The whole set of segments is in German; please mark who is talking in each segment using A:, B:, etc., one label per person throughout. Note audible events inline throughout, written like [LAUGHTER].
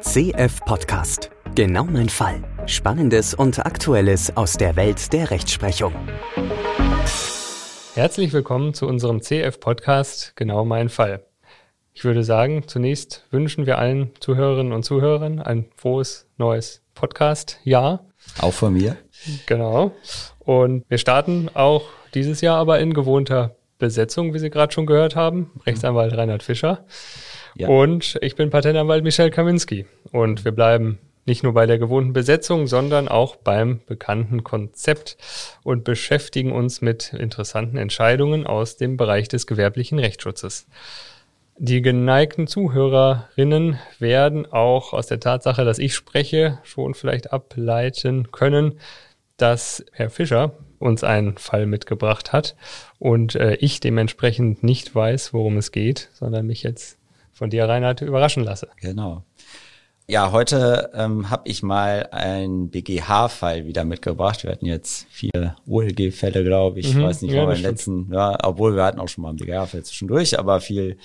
A: CF Podcast. Genau mein Fall. Spannendes und Aktuelles aus der Welt der Rechtsprechung.
B: Herzlich willkommen zu unserem CF Podcast Genau mein Fall. Ich würde sagen, zunächst wünschen wir allen Zuhörerinnen und Zuhörern ein frohes neues Podcast-Jahr.
C: Auch von mir.
B: Genau. Und wir starten auch dieses Jahr aber in gewohnter Besetzung, wie Sie gerade schon gehört haben. Rechtsanwalt Reinhard Fischer. Ja. Und ich bin Patentanwalt Michel Kaminski. Und wir bleiben nicht nur bei der gewohnten Besetzung, sondern auch beim bekannten Konzept und beschäftigen uns mit interessanten Entscheidungen aus dem Bereich des gewerblichen Rechtsschutzes. Die geneigten Zuhörerinnen werden auch aus der Tatsache, dass ich spreche, schon vielleicht ableiten können, dass Herr Fischer uns einen Fall mitgebracht hat und äh, ich dementsprechend nicht weiß, worum es geht, sondern mich jetzt von dir, Reinhard, überraschen lasse.
C: Genau. Ja, heute ähm, habe ich mal einen BGH-Fall wieder mitgebracht. Wir hatten jetzt vier OLG-Fälle, glaube ich. Mhm, ich weiß nicht, ja, war beim letzten, ja, obwohl wir hatten auch schon mal einen BGH-Fall zwischendurch, aber viel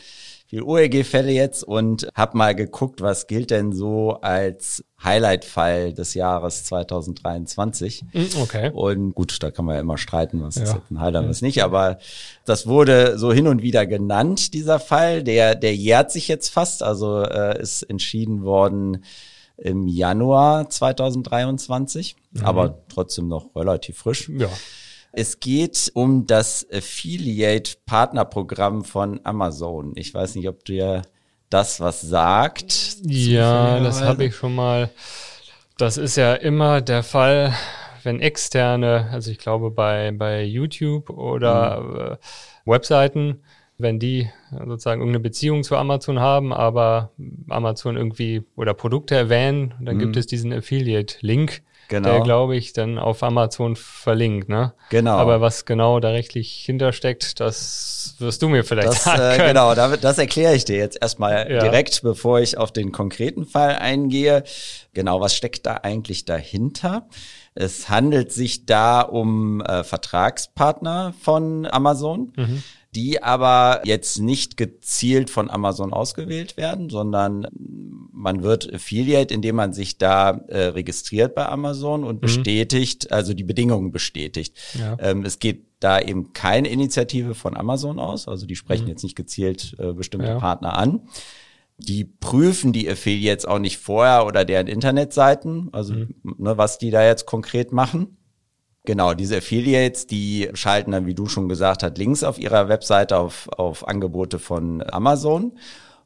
C: viel OEG-Fälle jetzt und habe mal geguckt, was gilt denn so als Highlight-Fall des Jahres 2023.
B: Hm, okay.
C: Und gut, da kann man ja immer streiten, was ja. ist jetzt ein Highlight, was nicht. Aber das wurde so hin und wieder genannt, dieser Fall. Der, der jährt sich jetzt fast. Also äh, ist entschieden worden im Januar 2023, mhm. aber trotzdem noch relativ frisch.
B: Ja.
C: Es geht um das Affiliate-Partnerprogramm von Amazon. Ich weiß nicht, ob dir das was sagt.
B: Ja, das habe ich schon mal. Das ist ja immer der Fall, wenn externe, also ich glaube bei, bei YouTube oder mhm. Webseiten, wenn die sozusagen irgendeine Beziehung zu Amazon haben, aber Amazon irgendwie oder Produkte erwähnen, dann mhm. gibt es diesen Affiliate-Link genau. der, glaube ich, dann auf Amazon verlinkt. Ne?
C: Genau.
B: Aber was genau da rechtlich hintersteckt, das wirst du mir vielleicht
C: das,
B: sagen
C: äh, können. Äh, genau, das, das erkläre ich dir jetzt erstmal ja. direkt, bevor ich auf den konkreten Fall eingehe. Genau, was steckt da eigentlich dahinter? Es handelt sich da um äh, Vertragspartner von Amazon. Mhm die aber jetzt nicht gezielt von Amazon ausgewählt werden, sondern man wird Affiliate, indem man sich da äh, registriert bei Amazon und mhm. bestätigt, also die Bedingungen bestätigt. Ja. Ähm, es geht da eben keine Initiative von Amazon aus, also die sprechen mhm. jetzt nicht gezielt äh, bestimmte ja. Partner an. Die prüfen die Affiliates auch nicht vorher oder deren Internetseiten, also mhm. ne, was die da jetzt konkret machen. Genau, diese Affiliates, die schalten dann, wie du schon gesagt hast, Links auf ihrer Webseite auf, auf Angebote von Amazon.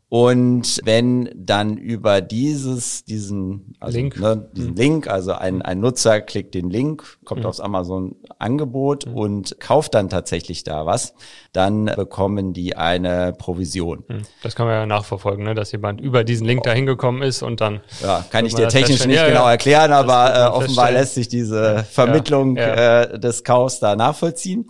C: Und wenn dann über dieses, diesen,
B: also, Link,
C: ne, diesen mhm. Link, also ein, ein Nutzer klickt den Link, kommt mhm. aufs Amazon-Angebot mhm. und kauft dann tatsächlich da was, dann bekommen die eine Provision.
B: Mhm. Das kann man ja nachverfolgen, ne? dass jemand über diesen Link dahin gekommen ist und dann.
C: Ja, kann ich dir technisch nicht ja, genau ja. erklären, aber äh, offenbar lässt sich diese Vermittlung ja, äh, des Kaufs da nachvollziehen.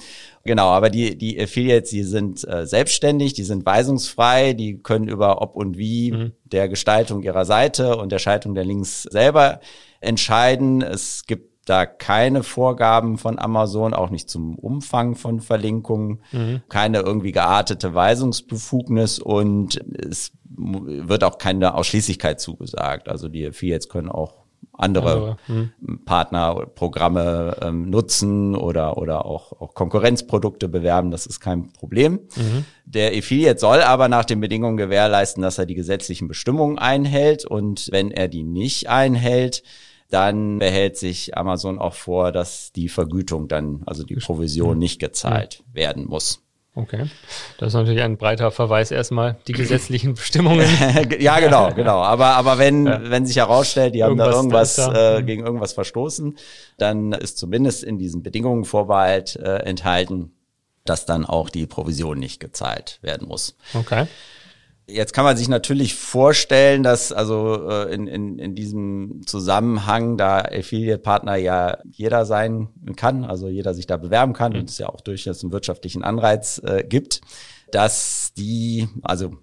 C: Genau, aber die, die Affiliates, die sind äh, selbstständig, die sind weisungsfrei, die können über ob und wie mhm. der Gestaltung ihrer Seite und der Schaltung der Links selber entscheiden. Es gibt da keine Vorgaben von Amazon, auch nicht zum Umfang von Verlinkungen, mhm. keine irgendwie geartete Weisungsbefugnis und es wird auch keine Ausschließlichkeit zugesagt. Also die Affiliates können auch andere, andere. Hm. Partnerprogramme ähm, nutzen oder, oder auch, auch Konkurrenzprodukte bewerben. Das ist kein Problem. Mhm. Der Affiliate soll aber nach den Bedingungen gewährleisten, dass er die gesetzlichen Bestimmungen einhält. Und wenn er die nicht einhält, dann behält sich Amazon auch vor, dass die Vergütung dann, also die Provision mhm. nicht gezahlt mhm. werden muss.
B: Okay. Das ist natürlich ein breiter Verweis erstmal, die gesetzlichen Bestimmungen. [LAUGHS]
C: ja, genau, genau. Aber, aber wenn, ja. wenn sich herausstellt, die haben irgendwas da irgendwas. Äh, gegen irgendwas verstoßen, dann ist zumindest in diesen Bedingungen Vorbehalt äh, enthalten, dass dann auch die Provision nicht gezahlt werden muss.
B: Okay.
C: Jetzt kann man sich natürlich vorstellen, dass also äh, in, in, in diesem Zusammenhang da Affiliate-Partner ja jeder sein kann, also jeder sich da bewerben kann mhm. und es ja auch durchaus einen wirtschaftlichen Anreiz äh, gibt, dass die, also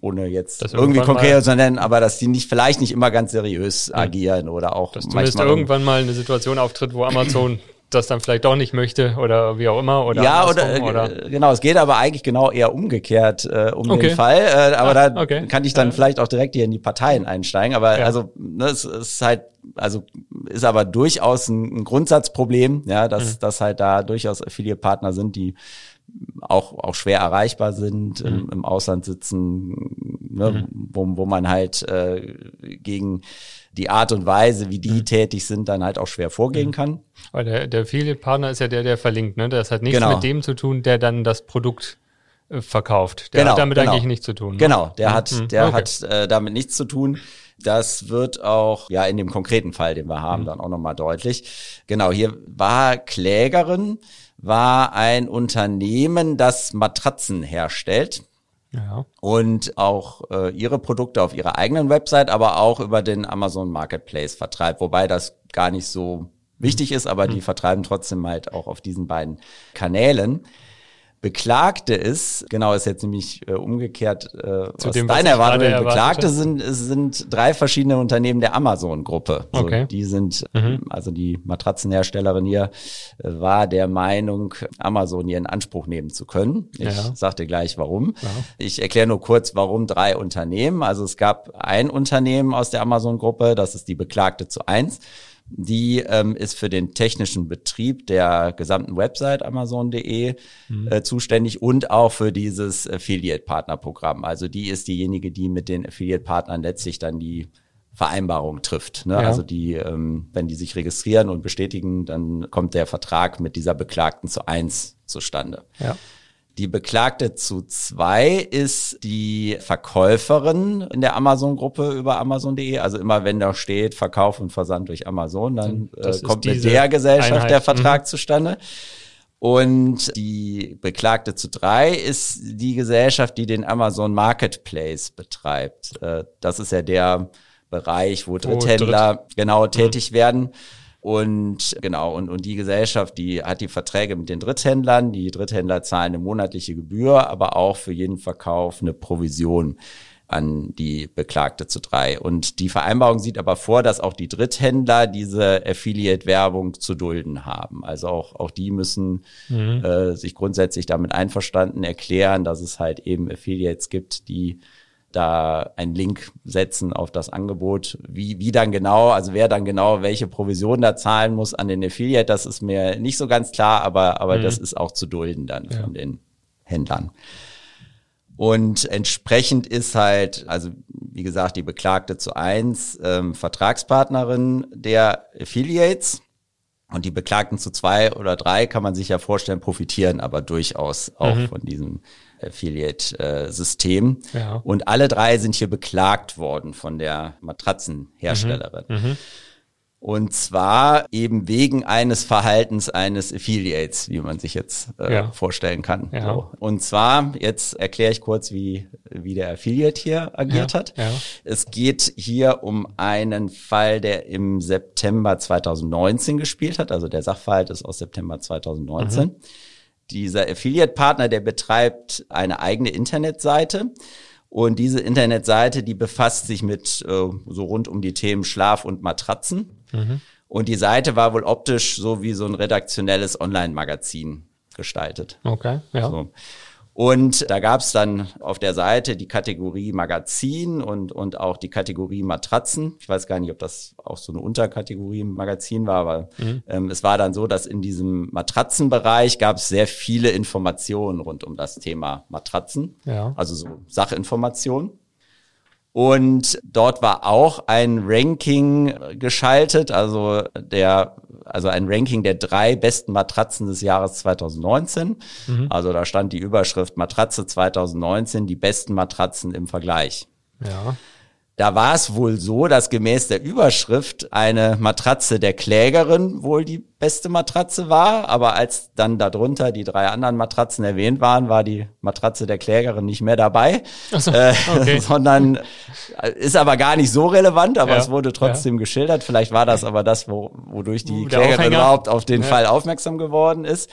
C: ohne jetzt das irgendwie konkret zu nennen, aber dass die nicht vielleicht nicht immer ganz seriös mhm. agieren oder auch
B: dass manchmal irgendwann mal eine Situation auftritt, wo Amazon [CLEARS THROAT] das dann vielleicht doch nicht möchte oder wie auch immer oder
C: ja oder, äh, oder, genau es geht aber eigentlich genau eher umgekehrt äh, um okay. den Fall äh, aber ah, da okay. kann ich dann ja. vielleicht auch direkt hier in die Parteien einsteigen aber ja. also ne, es ist halt also ist aber durchaus ein, ein Grundsatzproblem ja dass mhm. dass halt da durchaus Affiliate-Partner sind die auch, auch schwer erreichbar sind, mhm. im, im, Ausland sitzen, ne, mhm. wo, wo man halt äh, gegen die Art und Weise, wie die mhm. tätig sind, dann halt auch schwer vorgehen mhm. kann.
B: Weil der, der Affiliate-Partner ist ja der, der verlinkt, ne? Das hat nichts genau. mit dem zu tun, der dann das Produkt äh, verkauft. Der genau, hat damit genau. eigentlich nichts zu tun. Ne?
C: Genau, der mhm. hat, der okay. hat äh, damit nichts zu tun. Das wird auch ja in dem konkreten Fall, den wir haben, mhm. dann auch nochmal deutlich. Genau, hier war Klägerin, war ein Unternehmen, das Matratzen herstellt. Ja. Und auch äh, ihre Produkte auf ihrer eigenen Website, aber auch über den Amazon Marketplace vertreibt, wobei das gar nicht so wichtig ist, aber mhm. die vertreiben trotzdem halt auch auf diesen beiden Kanälen. Beklagte ist, genau, ist jetzt nämlich äh, umgekehrt äh, Zu aus dem, deiner Erwartung. Beklagte sind, sind drei verschiedene Unternehmen der Amazon-Gruppe. Okay. die sind, mhm. also die Matratzenherstellerin hier äh, war der Meinung, Amazon hier in Anspruch nehmen zu können. Ich ja. sagte gleich warum. Ja. Ich erkläre nur kurz, warum drei Unternehmen. Also es gab ein Unternehmen aus der Amazon-Gruppe, das ist die Beklagte zu eins. Die ähm, ist für den technischen Betrieb der gesamten Website Amazon.de mhm. äh, zuständig und auch für dieses Affiliate-Partner-Programm. Also die ist diejenige, die mit den Affiliate-Partnern letztlich dann die Vereinbarung trifft. Ne? Ja. Also die, ähm, wenn die sich registrieren und bestätigen, dann kommt der Vertrag mit dieser Beklagten zu eins zustande. Ja. Die Beklagte zu zwei ist die Verkäuferin in der Amazon-Gruppe über Amazon.de. Also immer wenn da steht Verkauf und Versand durch Amazon, dann äh, kommt mit der Gesellschaft Einheit. der Vertrag mhm. zustande. Und die Beklagte zu drei ist die Gesellschaft, die den Amazon Marketplace betreibt. Äh, das ist ja der Bereich, wo Dritthändler oh, Dritt. genau tätig mhm. werden. Und genau, und, und die Gesellschaft, die hat die Verträge mit den Dritthändlern. Die Dritthändler zahlen eine monatliche Gebühr, aber auch für jeden Verkauf eine Provision an die Beklagte zu drei. Und die Vereinbarung sieht aber vor, dass auch die Dritthändler diese Affiliate-Werbung zu dulden haben. Also auch, auch die müssen mhm. äh, sich grundsätzlich damit einverstanden erklären, dass es halt eben Affiliates gibt, die da einen Link setzen auf das Angebot. Wie, wie dann genau, also wer dann genau welche Provision da zahlen muss an den Affiliate, das ist mir nicht so ganz klar, aber, aber mhm. das ist auch zu dulden dann ja. von den Händlern. Und entsprechend ist halt, also wie gesagt, die Beklagte zu eins ähm, Vertragspartnerin der Affiliates. Und die Beklagten zu zwei oder drei kann man sich ja vorstellen, profitieren aber durchaus auch mhm. von diesem Affiliate-System. Ja. Und alle drei sind hier beklagt worden von der Matratzenherstellerin. Mhm. Mhm. Und zwar eben wegen eines Verhaltens eines Affiliates, wie man sich jetzt äh, ja. vorstellen kann. Ja. So. Und zwar, jetzt erkläre ich kurz, wie, wie der Affiliate hier agiert ja. hat. Es geht hier um einen Fall, der im September 2019 gespielt hat. Also der Sachverhalt ist aus September 2019. Mhm. Dieser Affiliate-Partner, der betreibt eine eigene Internetseite. Und diese Internetseite, die befasst sich mit äh, so rund um die Themen Schlaf und Matratzen. Mhm. Und die Seite war wohl optisch so wie so ein redaktionelles Online-Magazin gestaltet.
B: Okay, ja. So.
C: Und da gab es dann auf der Seite die Kategorie Magazin und, und auch die Kategorie Matratzen. Ich weiß gar nicht, ob das auch so eine Unterkategorie im Magazin war, aber mhm. ähm, es war dann so, dass in diesem Matratzenbereich gab es sehr viele Informationen rund um das Thema Matratzen. Ja. Also so Sachinformationen. Und dort war auch ein Ranking geschaltet, also der, also ein Ranking der drei besten Matratzen des Jahres 2019. Mhm. Also da stand die Überschrift Matratze 2019, die besten Matratzen im Vergleich. Ja. Da war es wohl so, dass gemäß der Überschrift eine Matratze der Klägerin wohl die beste Matratze war, aber als dann darunter die drei anderen Matratzen erwähnt waren, war die Matratze der Klägerin nicht mehr dabei, so, äh, okay. [LAUGHS] sondern äh, ist aber gar nicht so relevant, aber ja, es wurde trotzdem ja. geschildert. Vielleicht war das aber das, wo, wodurch die Der Klägerin Aufhänger. überhaupt auf den ja. Fall aufmerksam geworden ist.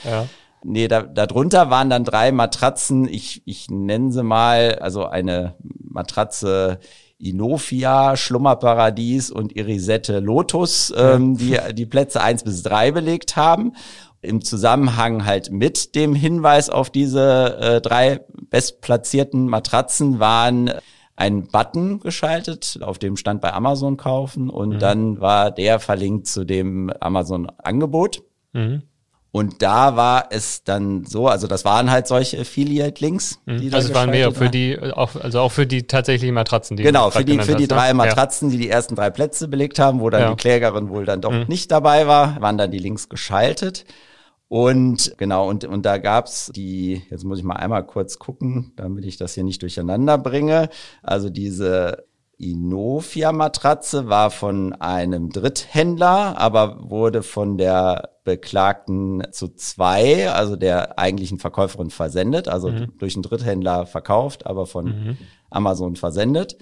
C: Nee, da, darunter waren dann drei Matratzen, ich, ich nenne sie mal, also eine Matratze Inofia, Schlummerparadies und Irisette Lotus, ähm, die die Plätze eins bis drei belegt haben. Im Zusammenhang halt mit dem Hinweis auf diese äh, drei bestplatzierten Matratzen waren ein Button geschaltet, auf dem stand bei Amazon kaufen und mhm. dann war der verlinkt zu dem Amazon-Angebot. Mhm. Und da war es dann so, also das waren halt solche Affiliate-Links.
B: Mhm. Also es waren mehr für die, auch, also auch für die tatsächlichen Matratzen,
C: die Genau, für die, für die hast, ne? drei Matratzen, ja. die die ersten drei Plätze belegt haben, wo dann ja. die Klägerin wohl dann doch mhm. nicht dabei war, waren dann die Links geschaltet. Und genau, und, und da gab's die, jetzt muss ich mal einmal kurz gucken, damit ich das hier nicht durcheinander bringe. Also diese Inofia-Matratze war von einem Dritthändler, aber wurde von der Beklagten zu zwei, also der eigentlichen Verkäuferin versendet, also mhm. durch einen Dritthändler verkauft, aber von mhm. Amazon versendet.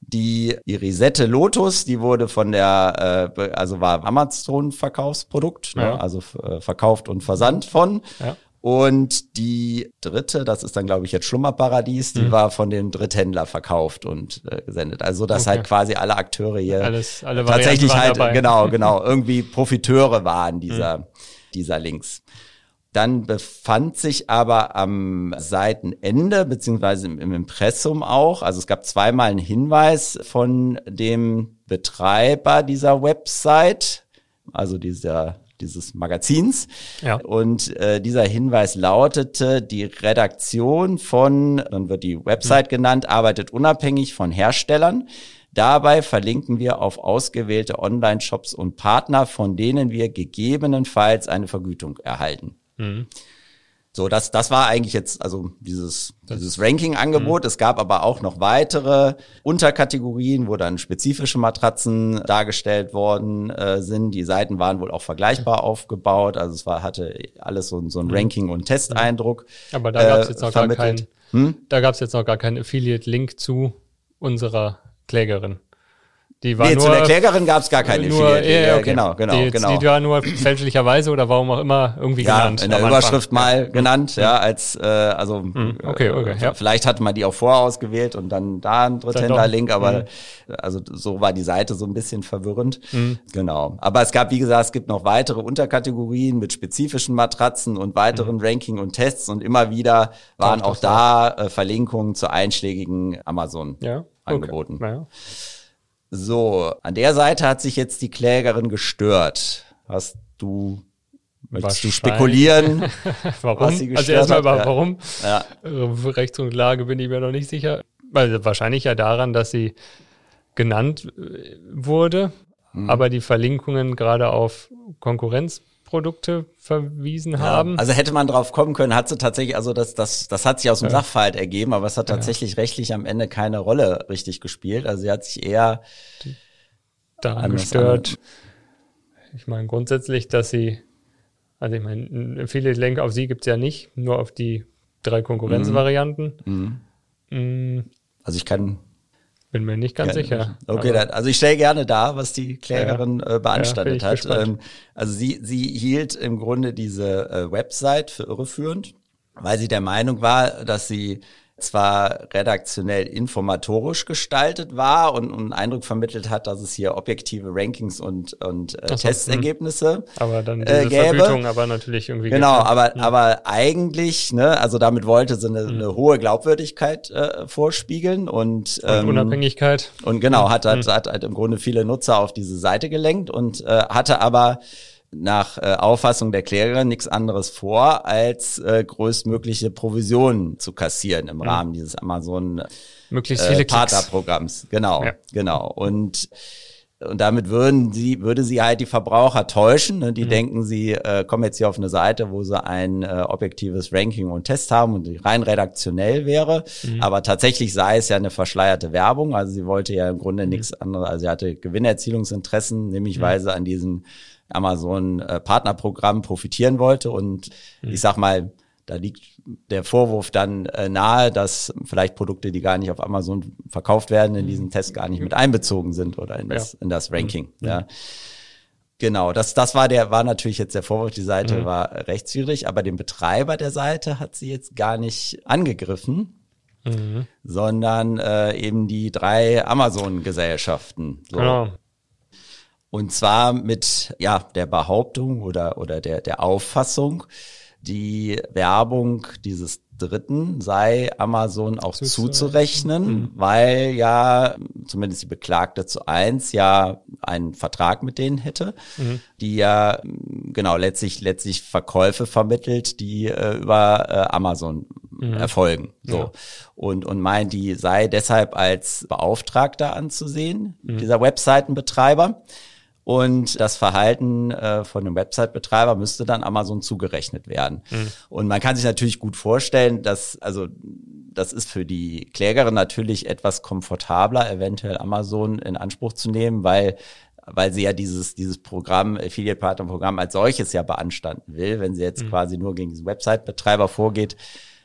C: Die Irisette Lotus, die wurde von der, äh, also war Amazon-Verkaufsprodukt, ne? ja. ne? also äh, verkauft und versandt von. Ja. Und die dritte, das ist dann, glaube ich, jetzt Schlummerparadies, die mhm. war von dem Dritthändler verkauft und äh, gesendet. Also, dass okay. halt quasi alle Akteure hier Alles, alle tatsächlich halt, dabei. genau, [LAUGHS] genau, irgendwie Profiteure waren dieser, mhm. dieser Links. Dann befand sich aber am Seitenende, beziehungsweise im, im Impressum auch, also es gab zweimal einen Hinweis von dem Betreiber dieser Website, also dieser dieses Magazins. Ja. Und äh, dieser Hinweis lautete, die Redaktion von, dann wird die Website mhm. genannt, arbeitet unabhängig von Herstellern. Dabei verlinken wir auf ausgewählte Online-Shops und Partner, von denen wir gegebenenfalls eine Vergütung erhalten. Mhm. So, das, das war eigentlich jetzt also dieses, dieses Ranking-Angebot. Mhm. Es gab aber auch noch weitere Unterkategorien, wo dann spezifische Matratzen dargestellt worden äh, sind. Die Seiten waren wohl auch vergleichbar aufgebaut. Also es war, hatte alles so, so ein mhm. Ranking- und Testeindruck.
B: Aber da gab es jetzt noch gar keinen, hm? da gab es jetzt noch gar keinen Affiliate-Link zu unserer Klägerin.
C: Die war nee, nur, zu der Klägerin gab es gar keine
B: nur, Affiliate. Ja, okay. Genau, genau, die, genau. Die war nur fälschlicherweise oder warum auch immer irgendwie ja, genannt.
C: in der Überschrift Anfang. mal genannt, ja, als äh, also
B: hm, okay, okay,
C: ja. vielleicht hatte man die auch vorher ausgewählt und dann da ein Dritthändler-Link, aber mhm. also so war die Seite so ein bisschen verwirrend. Mhm. Genau. Aber es gab, wie gesagt, es gibt noch weitere Unterkategorien mit spezifischen Matratzen und weiteren mhm. Ranking und Tests und immer wieder waren auch, da äh, Verlinkungen zu einschlägigen Amazon ja? angeboten. Okay. So, an der Seite hat sich jetzt die Klägerin gestört. Hast du Möchtest du spekulieren? [LAUGHS]
B: warum? also erstmal ja. warum. Ja. Äh, Rechts und Lage bin ich mir noch nicht sicher. Weil wahrscheinlich ja daran, dass sie genannt äh, wurde, hm. aber die Verlinkungen gerade auf Konkurrenz Produkte verwiesen ja, haben.
C: Also hätte man drauf kommen können, hat sie tatsächlich, also das, das, das hat sich aus dem ja. Sachverhalt ergeben, aber es hat tatsächlich ja. rechtlich am Ende keine Rolle richtig gespielt. Also sie hat sich eher
B: daran gestört. Ich meine grundsätzlich, dass sie, also ich meine, viele Link auf sie gibt's ja nicht, nur auf die drei Konkurrenzvarianten. Mhm.
C: Mhm. Also ich kann
B: bin mir nicht ganz sicher.
C: Okay, dann, also ich stelle gerne da, was die Klägerin ja, äh, beanstandet ja, hat. Ähm, also sie, sie hielt im Grunde diese äh, Website für irreführend, weil sie der Meinung war, dass sie zwar redaktionell informatorisch gestaltet war und, einen Eindruck vermittelt hat, dass es hier objektive Rankings und, und äh, so, Testergebnisse
B: hm. Aber dann diese äh, gäbe. Vergütung aber natürlich irgendwie.
C: Genau, gibt, aber, hm. aber eigentlich, ne, also damit wollte sie eine, hm. eine hohe Glaubwürdigkeit äh, vorspiegeln und,
B: ähm, und Unabhängigkeit.
C: Und genau, hat, hat, hm. hat halt im Grunde viele Nutzer auf diese Seite gelenkt und äh, hatte aber nach äh, Auffassung der Klägerin nichts anderes vor, als äh, größtmögliche Provisionen zu kassieren im mhm. Rahmen dieses Amazon
B: möglichst viele äh,
C: Partnerprogramms. Genau, ja. genau. Und und damit würden sie, würde sie halt die Verbraucher täuschen. Ne? Die mhm. denken, sie äh, kommen jetzt hier auf eine Seite, wo sie ein äh, objektives Ranking und Test haben und rein redaktionell wäre. Mhm. Aber tatsächlich sei es ja eine verschleierte Werbung. Also sie wollte ja im Grunde mhm. nichts anderes, also sie hatte Gewinnerzielungsinteressen, nämlich mhm. weil sie an diesen Amazon äh, Partnerprogramm profitieren wollte. Und mhm. ich sag mal, da liegt der Vorwurf dann äh, nahe, dass vielleicht Produkte, die gar nicht auf Amazon verkauft werden, in diesen Test gar nicht mit einbezogen sind oder in das, ja. in das Ranking. Mhm. Ja. Genau, das, das war der, war natürlich jetzt der Vorwurf, die Seite mhm. war rechtswidrig, aber den Betreiber der Seite hat sie jetzt gar nicht angegriffen. mhm. sondern äh, eben die drei Amazon-Gesellschaften. So. Genau. Und zwar mit ja der Behauptung oder oder der der Auffassung, die Werbung dieses Dritten sei Amazon auch zuzurechnen, mhm. weil ja zumindest die Beklagte zu eins ja einen Vertrag mit denen hätte, mhm. die ja genau letztlich letztlich Verkäufe vermittelt, die äh, über äh, Amazon mhm. erfolgen. So ja. und und meint, die sei deshalb als Beauftragter anzusehen mhm. dieser Webseitenbetreiber und das Verhalten äh, von dem Website-Betreiber müsste dann Amazon zugerechnet werden. Mhm. Und man kann sich natürlich gut vorstellen, dass, also, das ist für die Klägerin natürlich etwas komfortabler, eventuell Amazon in Anspruch zu nehmen, weil weil sie ja dieses, dieses Programm, Affiliate Partner Programm als solches ja beanstanden will. Wenn sie jetzt mhm. quasi nur gegen diesen Website-Betreiber vorgeht,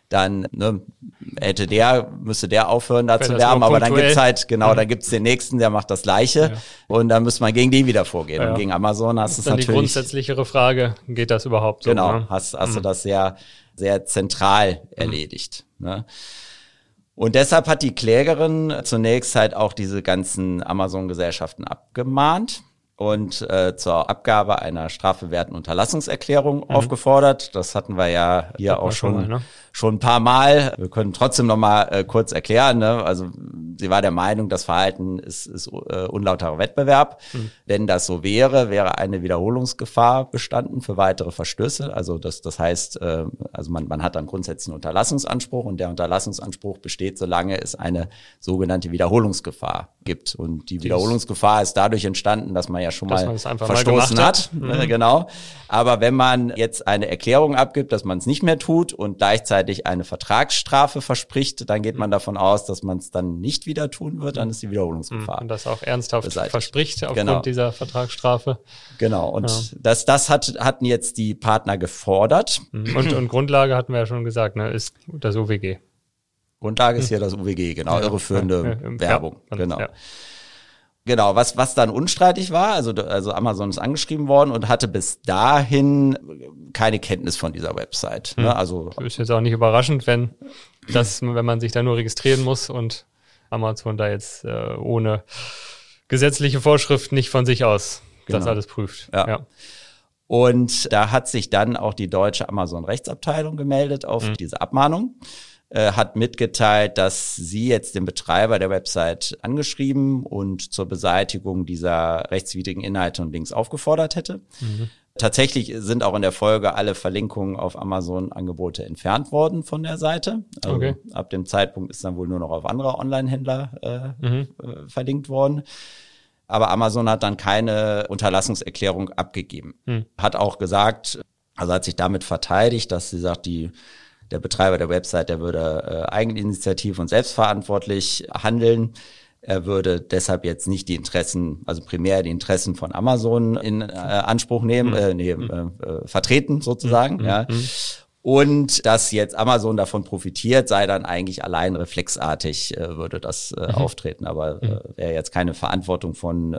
C: dann ne, hätte der, müsste der aufhören da zu werben, aber dann gibt's halt, genau, mhm. da gibt's den nächsten, der macht das Gleiche ja. und dann müsste man gegen die wieder vorgehen. Ja. Und gegen Amazon hast du es natürlich.
B: die grundsätzlichere Frage, geht das überhaupt
C: so? Genau, ne? hast, hast mhm. du das sehr, sehr zentral mhm. erledigt. Ne? Und deshalb hat die Klägerin zunächst halt auch diese ganzen Amazon-Gesellschaften abgemahnt und äh, zur Abgabe einer strafbewährten Unterlassungserklärung mhm. aufgefordert. Das hatten wir ja hier auch schon, mal, ne? schon ein paar Mal. Wir können trotzdem noch mal äh, kurz erklären. Ne? Also sie war der Meinung, das Verhalten ist, ist äh, unlauterer Wettbewerb. Mhm. Wenn das so wäre, wäre eine Wiederholungsgefahr bestanden für weitere Verstöße. Also das, das heißt, äh, also man, man hat dann grundsätzlich einen Unterlassungsanspruch und der Unterlassungsanspruch besteht, solange es eine sogenannte Wiederholungsgefahr gibt. Und die Wiederholungsgefahr ist dadurch entstanden, dass man ja schon dass mal verstoßen mal hat. hat. Mhm. Genau. Aber wenn man jetzt eine Erklärung abgibt, dass man es nicht mehr tut und gleichzeitig eine Vertragsstrafe verspricht, dann geht man davon aus, dass man es dann nicht wieder tun wird, dann ist die Wiederholungsgefahr.
B: Und das auch ernsthaft beseitigt. verspricht aufgrund genau. dieser Vertragsstrafe.
C: Genau. Und ja. das, das hat, hatten jetzt die Partner gefordert.
B: Mhm. Und, und Grundlage hatten wir ja schon gesagt, ne, ist das UWG.
C: Grundlage ist hier das UWG, genau, ja, irreführende ja, Werbung. genau. Genau, was, was dann unstreitig war, also, also Amazon ist angeschrieben worden und hatte bis dahin keine Kenntnis von dieser Website. Ne? Hm. Also
B: ist jetzt auch nicht überraschend, wenn das, wenn man sich da nur registrieren muss und Amazon da jetzt äh, ohne gesetzliche Vorschrift nicht von sich aus genau. das alles prüft.
C: Ja. ja. Und da hat sich dann auch die deutsche Amazon-Rechtsabteilung gemeldet auf hm. diese Abmahnung äh, hat mitgeteilt, dass sie jetzt den Betreiber der Website angeschrieben und zur Beseitigung dieser rechtswidrigen Inhalte und Links aufgefordert hätte. Mhm. Tatsächlich sind auch in der Folge alle Verlinkungen auf Amazon-Angebote entfernt worden von der Seite. Also okay. ab dem Zeitpunkt ist dann wohl nur noch auf andere Online-Händler äh, mhm. äh, verlinkt worden. Aber Amazon hat dann keine Unterlassungserklärung abgegeben. Mhm. Hat auch gesagt, also hat sich damit verteidigt, dass sie sagt, die der Betreiber der Website, der würde äh, eigeninitiativ und selbstverantwortlich handeln. Er würde deshalb jetzt nicht die Interessen, also primär die Interessen von Amazon in äh, Anspruch nehmen, mhm. äh, nee, äh, äh, vertreten sozusagen. Mhm. Ja. Mhm. Und dass jetzt Amazon davon profitiert, sei dann eigentlich allein reflexartig, äh, würde das äh, mhm. auftreten. Aber äh, mhm. wäre jetzt keine Verantwortung von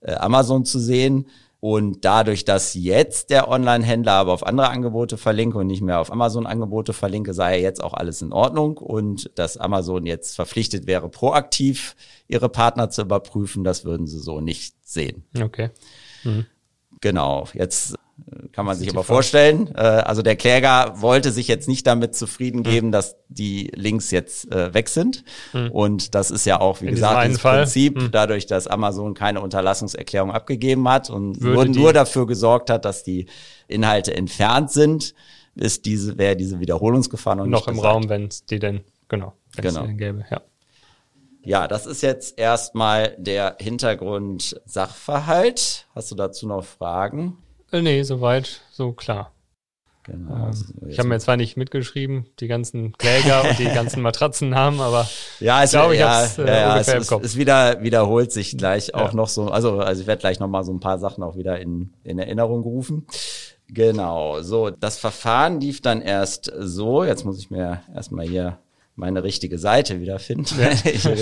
C: äh, Amazon zu sehen. Und dadurch, dass jetzt der Online-Händler aber auf andere Angebote verlinke und nicht mehr auf Amazon-Angebote verlinke, sei jetzt auch alles in Ordnung und dass Amazon jetzt verpflichtet wäre, proaktiv ihre Partner zu überprüfen, das würden sie so nicht sehen.
B: Okay. Mhm.
C: Genau. Jetzt kann man sich aber vorstellen. Äh, also der Kläger wollte sich jetzt nicht damit zufrieden geben, mhm. dass die Links jetzt äh, weg sind. Mhm. Und das ist ja auch, wie In gesagt, das Prinzip, mhm. dadurch, dass Amazon keine Unterlassungserklärung abgegeben hat und nur, nur dafür gesorgt hat, dass die Inhalte entfernt sind, ist diese, wäre diese Wiederholungsgefahr noch,
B: noch im gesagt. Raum, wenn es die denn, genau,
C: genau.
B: Den gäbe, ja.
C: Ja, das ist jetzt erstmal der Hintergrund Sachverhalt. Hast du dazu noch Fragen?
B: Äh, nee, soweit, so klar. Genau. Ähm, also ich habe mir zwar nicht mitgeschrieben, die ganzen Kläger und die ganzen Matratzennamen, aber [LAUGHS]
C: ja, es, ich glaube, ich ja, hab's, äh, ja, ja, es, im Kopf. Es, es wieder, wiederholt sich gleich auch noch so, also, also ich werde gleich noch mal so ein paar Sachen auch wieder in, in Erinnerung gerufen. Genau, so, das Verfahren lief dann erst so, jetzt muss ich mir erstmal hier meine richtige Seite wiederfinden. Ja. [LAUGHS]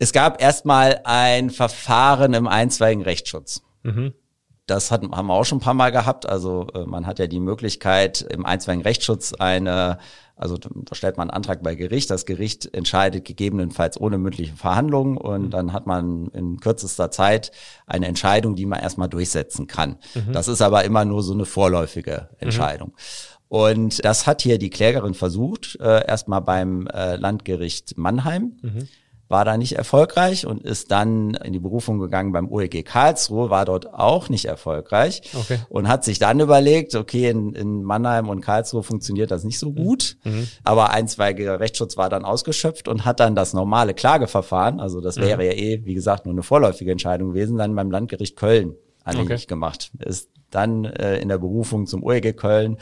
C: es gab erstmal ein Verfahren im einstweiligen Rechtsschutz. Mhm. Das hat, haben wir auch schon ein paar Mal gehabt. Also äh, man hat ja die Möglichkeit, im einstweiligen Rechtsschutz eine, also da stellt man einen Antrag bei Gericht. Das Gericht entscheidet gegebenenfalls ohne mündliche Verhandlung und mhm. dann hat man in kürzester Zeit eine Entscheidung, die man erstmal durchsetzen kann. Mhm. Das ist aber immer nur so eine vorläufige mhm. Entscheidung. Mhm. Und das hat hier die Klägerin versucht, äh, erstmal beim äh, Landgericht Mannheim. Mhm war da nicht erfolgreich und ist dann in die Berufung gegangen beim OEG Karlsruhe, war dort auch nicht erfolgreich okay. und hat sich dann überlegt, okay, in, in Mannheim und Karlsruhe funktioniert das nicht so mhm. gut, mhm. aber einstweiliger Rechtsschutz war dann ausgeschöpft und hat dann das normale Klageverfahren, also das mhm. wäre ja eh, wie gesagt, nur eine vorläufige Entscheidung gewesen, dann beim Landgericht Köln anhängig okay. gemacht. Ist dann äh, in der Berufung zum OEG Köln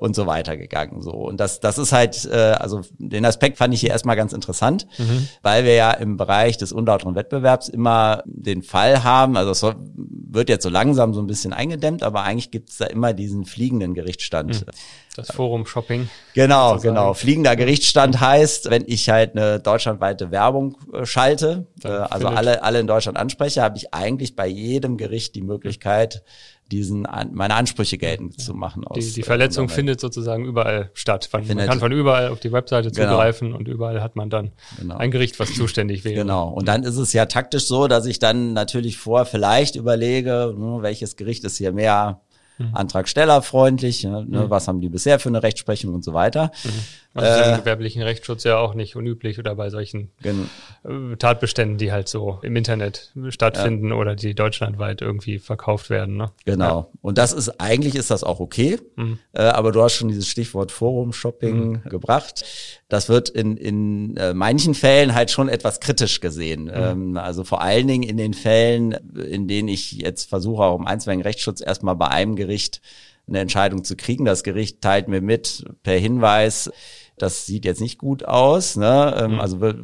C: und so weiter gegangen. So und das das ist halt äh, also den Aspekt fand ich hier erstmal ganz interessant, mhm. weil wir ja im Bereich des unlauteren Wettbewerbs immer den Fall haben, also es wird jetzt so langsam so ein bisschen eingedämmt, aber eigentlich gibt es da immer diesen fliegenden Gerichtsstand. Mhm.
B: Das Forum Shopping.
C: Genau, genau. Fliegender Gerichtsstand heißt, wenn ich halt eine deutschlandweite Werbung äh, schalte, äh, also alle alle in Deutschland anspreche, habe ich eigentlich bei jedem Gericht die Möglichkeit diesen meine Ansprüche geltend ja. zu machen.
B: Aus, die, die Verletzung äh, findet sozusagen überall statt. Man, man, kann von überall auf die Webseite genau. zugreifen und überall hat man dann genau. ein Gericht, was zuständig wäre.
C: Genau. Und dann ist es ja taktisch so, dass ich dann natürlich vor vielleicht überlege, hm, welches Gericht ist hier mehr mhm. antragstellerfreundlich, ne, mhm. was haben die bisher für eine Rechtsprechung und so weiter.
B: Mhm. Das ist äh, im gewerblichen Rechtsschutz ja auch nicht unüblich oder bei solchen äh, Tatbeständen, die halt so im Internet stattfinden ja. oder die deutschlandweit irgendwie verkauft werden. Ne?
C: Genau. Ja. Und das ist, eigentlich ist das auch okay, mhm. äh, aber du hast schon dieses Stichwort Forum-Shopping mhm. gebracht. Das wird in, in äh, manchen Fällen halt schon etwas kritisch gesehen. Mhm. Ähm, also vor allen Dingen in den Fällen, in denen ich jetzt versuche, auch im einstweiligen Rechtsschutz erstmal bei einem Gericht eine Entscheidung zu kriegen. Das Gericht teilt mir mit per Hinweis, das sieht jetzt nicht gut aus. Ne? Ähm, mhm. Also wir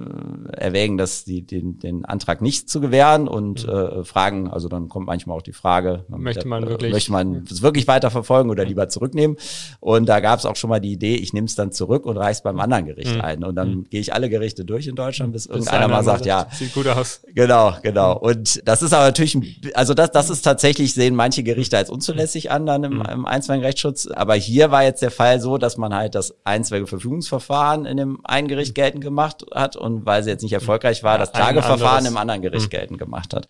C: erwägen, dass die, den, den Antrag nicht zu gewähren und mhm. äh, fragen, also dann kommt manchmal auch die Frage,
B: möchte man wirklich,
C: möchte man es wirklich weiter verfolgen oder mhm. lieber zurücknehmen? Und da gab es auch schon mal die Idee, ich nehme es dann zurück und reiche es beim anderen Gericht mhm. ein. Und dann mhm. gehe ich alle Gerichte durch in Deutschland, bis, bis irgendeiner mal sagt, ja.
B: Sieht gut aus.
C: Genau, genau. Mhm. Und das ist aber natürlich, also das, das ist tatsächlich, sehen manche Gerichte als unzulässig an dann im, im einstweiligen Rechtsschutz. Aber hier war jetzt der Fall so, dass man halt das einstweilige Verfügungs Verfügungsverfahren in dem einen Gericht geltend gemacht hat und weil sie jetzt nicht erfolgreich war, das Klageverfahren im anderen Gericht hm. geltend gemacht hat.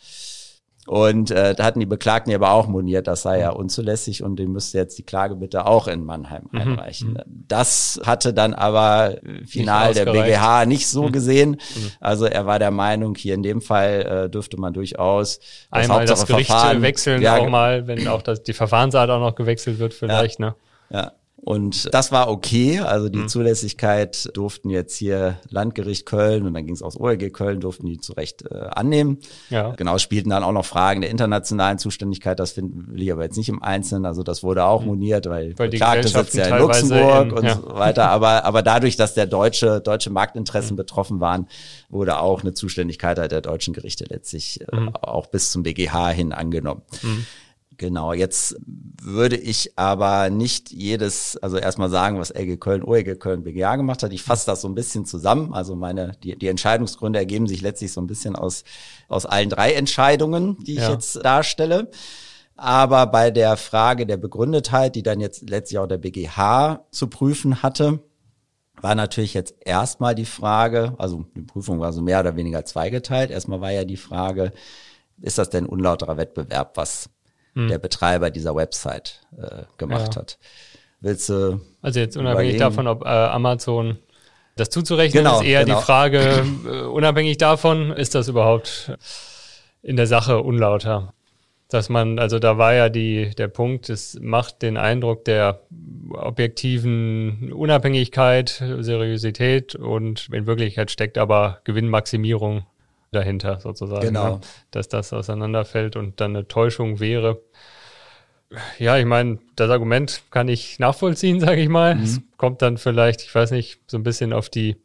C: Und äh, da hatten die Beklagten aber auch moniert, das sei ja hm. unzulässig und die müsste jetzt die Klage bitte auch in Mannheim mhm. einreichen. Mhm. Das hatte dann aber final der BGH nicht so mhm. gesehen. Mhm. Also er war der Meinung, hier in dem Fall äh, dürfte man durchaus
B: das einmal das Gericht Verfahren, wechseln ja, auch mal, wenn auch das, die Verfahrensart auch noch gewechselt wird vielleicht.
C: Ja.
B: Ne?
C: Ja, und das war okay. Also die mhm. Zulässigkeit durften jetzt hier Landgericht Köln und dann ging es aus OLG Köln, durften die zu Recht äh, annehmen. Ja. Genau, spielten dann auch noch Fragen der internationalen Zuständigkeit. Das finden will ich aber jetzt nicht im Einzelnen. Also das wurde auch mhm. moniert, weil, weil die Beklagte sitzt ja in Luxemburg in, und ja. so weiter. Aber, aber dadurch, dass der deutsche, deutsche Marktinteressen mhm. betroffen waren, wurde auch eine Zuständigkeit der deutschen Gerichte letztlich äh, mhm. auch bis zum BGH hin angenommen. Mhm. Genau, jetzt würde ich aber nicht jedes, also erstmal sagen, was LG Köln, OEG Köln, BGA gemacht hat. Ich fasse das so ein bisschen zusammen. Also meine, die, die Entscheidungsgründe ergeben sich letztlich so ein bisschen aus, aus allen drei Entscheidungen, die ich ja. jetzt darstelle. Aber bei der Frage der Begründetheit, die dann jetzt letztlich auch der BGH zu prüfen hatte, war natürlich jetzt erstmal die Frage, also die Prüfung war so mehr oder weniger zweigeteilt. Erstmal war ja die Frage, ist das denn unlauterer Wettbewerb, was hm. der Betreiber dieser Website äh, gemacht ja. hat. Willst du
B: also jetzt unabhängig überlegen? davon, ob äh, Amazon das zuzurechnen genau, ist eher genau. die Frage, äh, unabhängig davon, ist das überhaupt in der Sache unlauter? Dass man, also da war ja die, der Punkt, es macht den Eindruck der objektiven Unabhängigkeit, Seriosität und in Wirklichkeit steckt aber Gewinnmaximierung dahinter sozusagen. Genau. Ne? Dass das auseinanderfällt und dann eine Täuschung wäre. Ja, ich meine, das Argument kann ich nachvollziehen, [LAUGHS] sage ich mal. Mhm. Es kommt dann vielleicht, ich weiß nicht, so ein bisschen auf die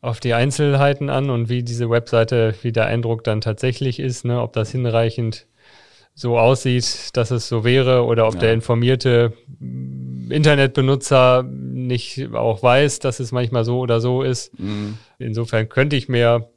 B: auf die Einzelheiten an und wie diese Webseite, wie der Eindruck dann tatsächlich ist, ne? ob das hinreichend so aussieht, dass es so wäre oder ob ja. der informierte Internetbenutzer nicht auch weiß, dass es manchmal so oder so ist. Mhm. Insofern könnte ich mir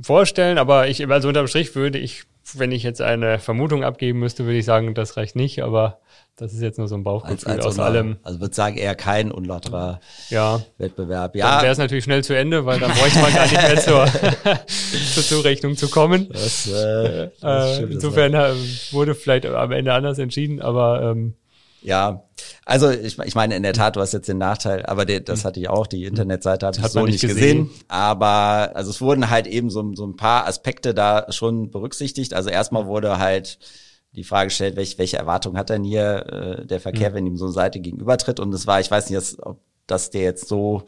B: vorstellen, aber ich, also unterm Strich würde ich wenn ich jetzt eine Vermutung abgeben müsste, würde ich sagen, das reicht nicht, aber das ist jetzt nur so ein Bauchgefühl als, als aus allem.
C: Also würde sagen, eher kein unlauterer
B: ja.
C: Wettbewerb.
B: Ja. Dann wäre es natürlich schnell zu Ende, weil dann bräuchte man gar nicht mehr zur, [LAUGHS] [LAUGHS] zur Zurechnung zu kommen. Das, äh, das äh, insofern äh, wurde vielleicht am Ende anders entschieden, aber ähm,
C: ja, also ich, ich meine in der Tat, du hast jetzt den Nachteil, aber der, das hatte ich auch, die Internetseite habe ich so nicht gesehen. gesehen. Aber also es wurden halt eben so, so ein paar Aspekte da schon berücksichtigt. Also erstmal wurde halt die Frage gestellt, welche, welche Erwartung hat denn hier äh, der Verkehr, mhm. wenn ihm so eine Seite gegenübertritt? Und es war, ich weiß nicht, ob dass der jetzt so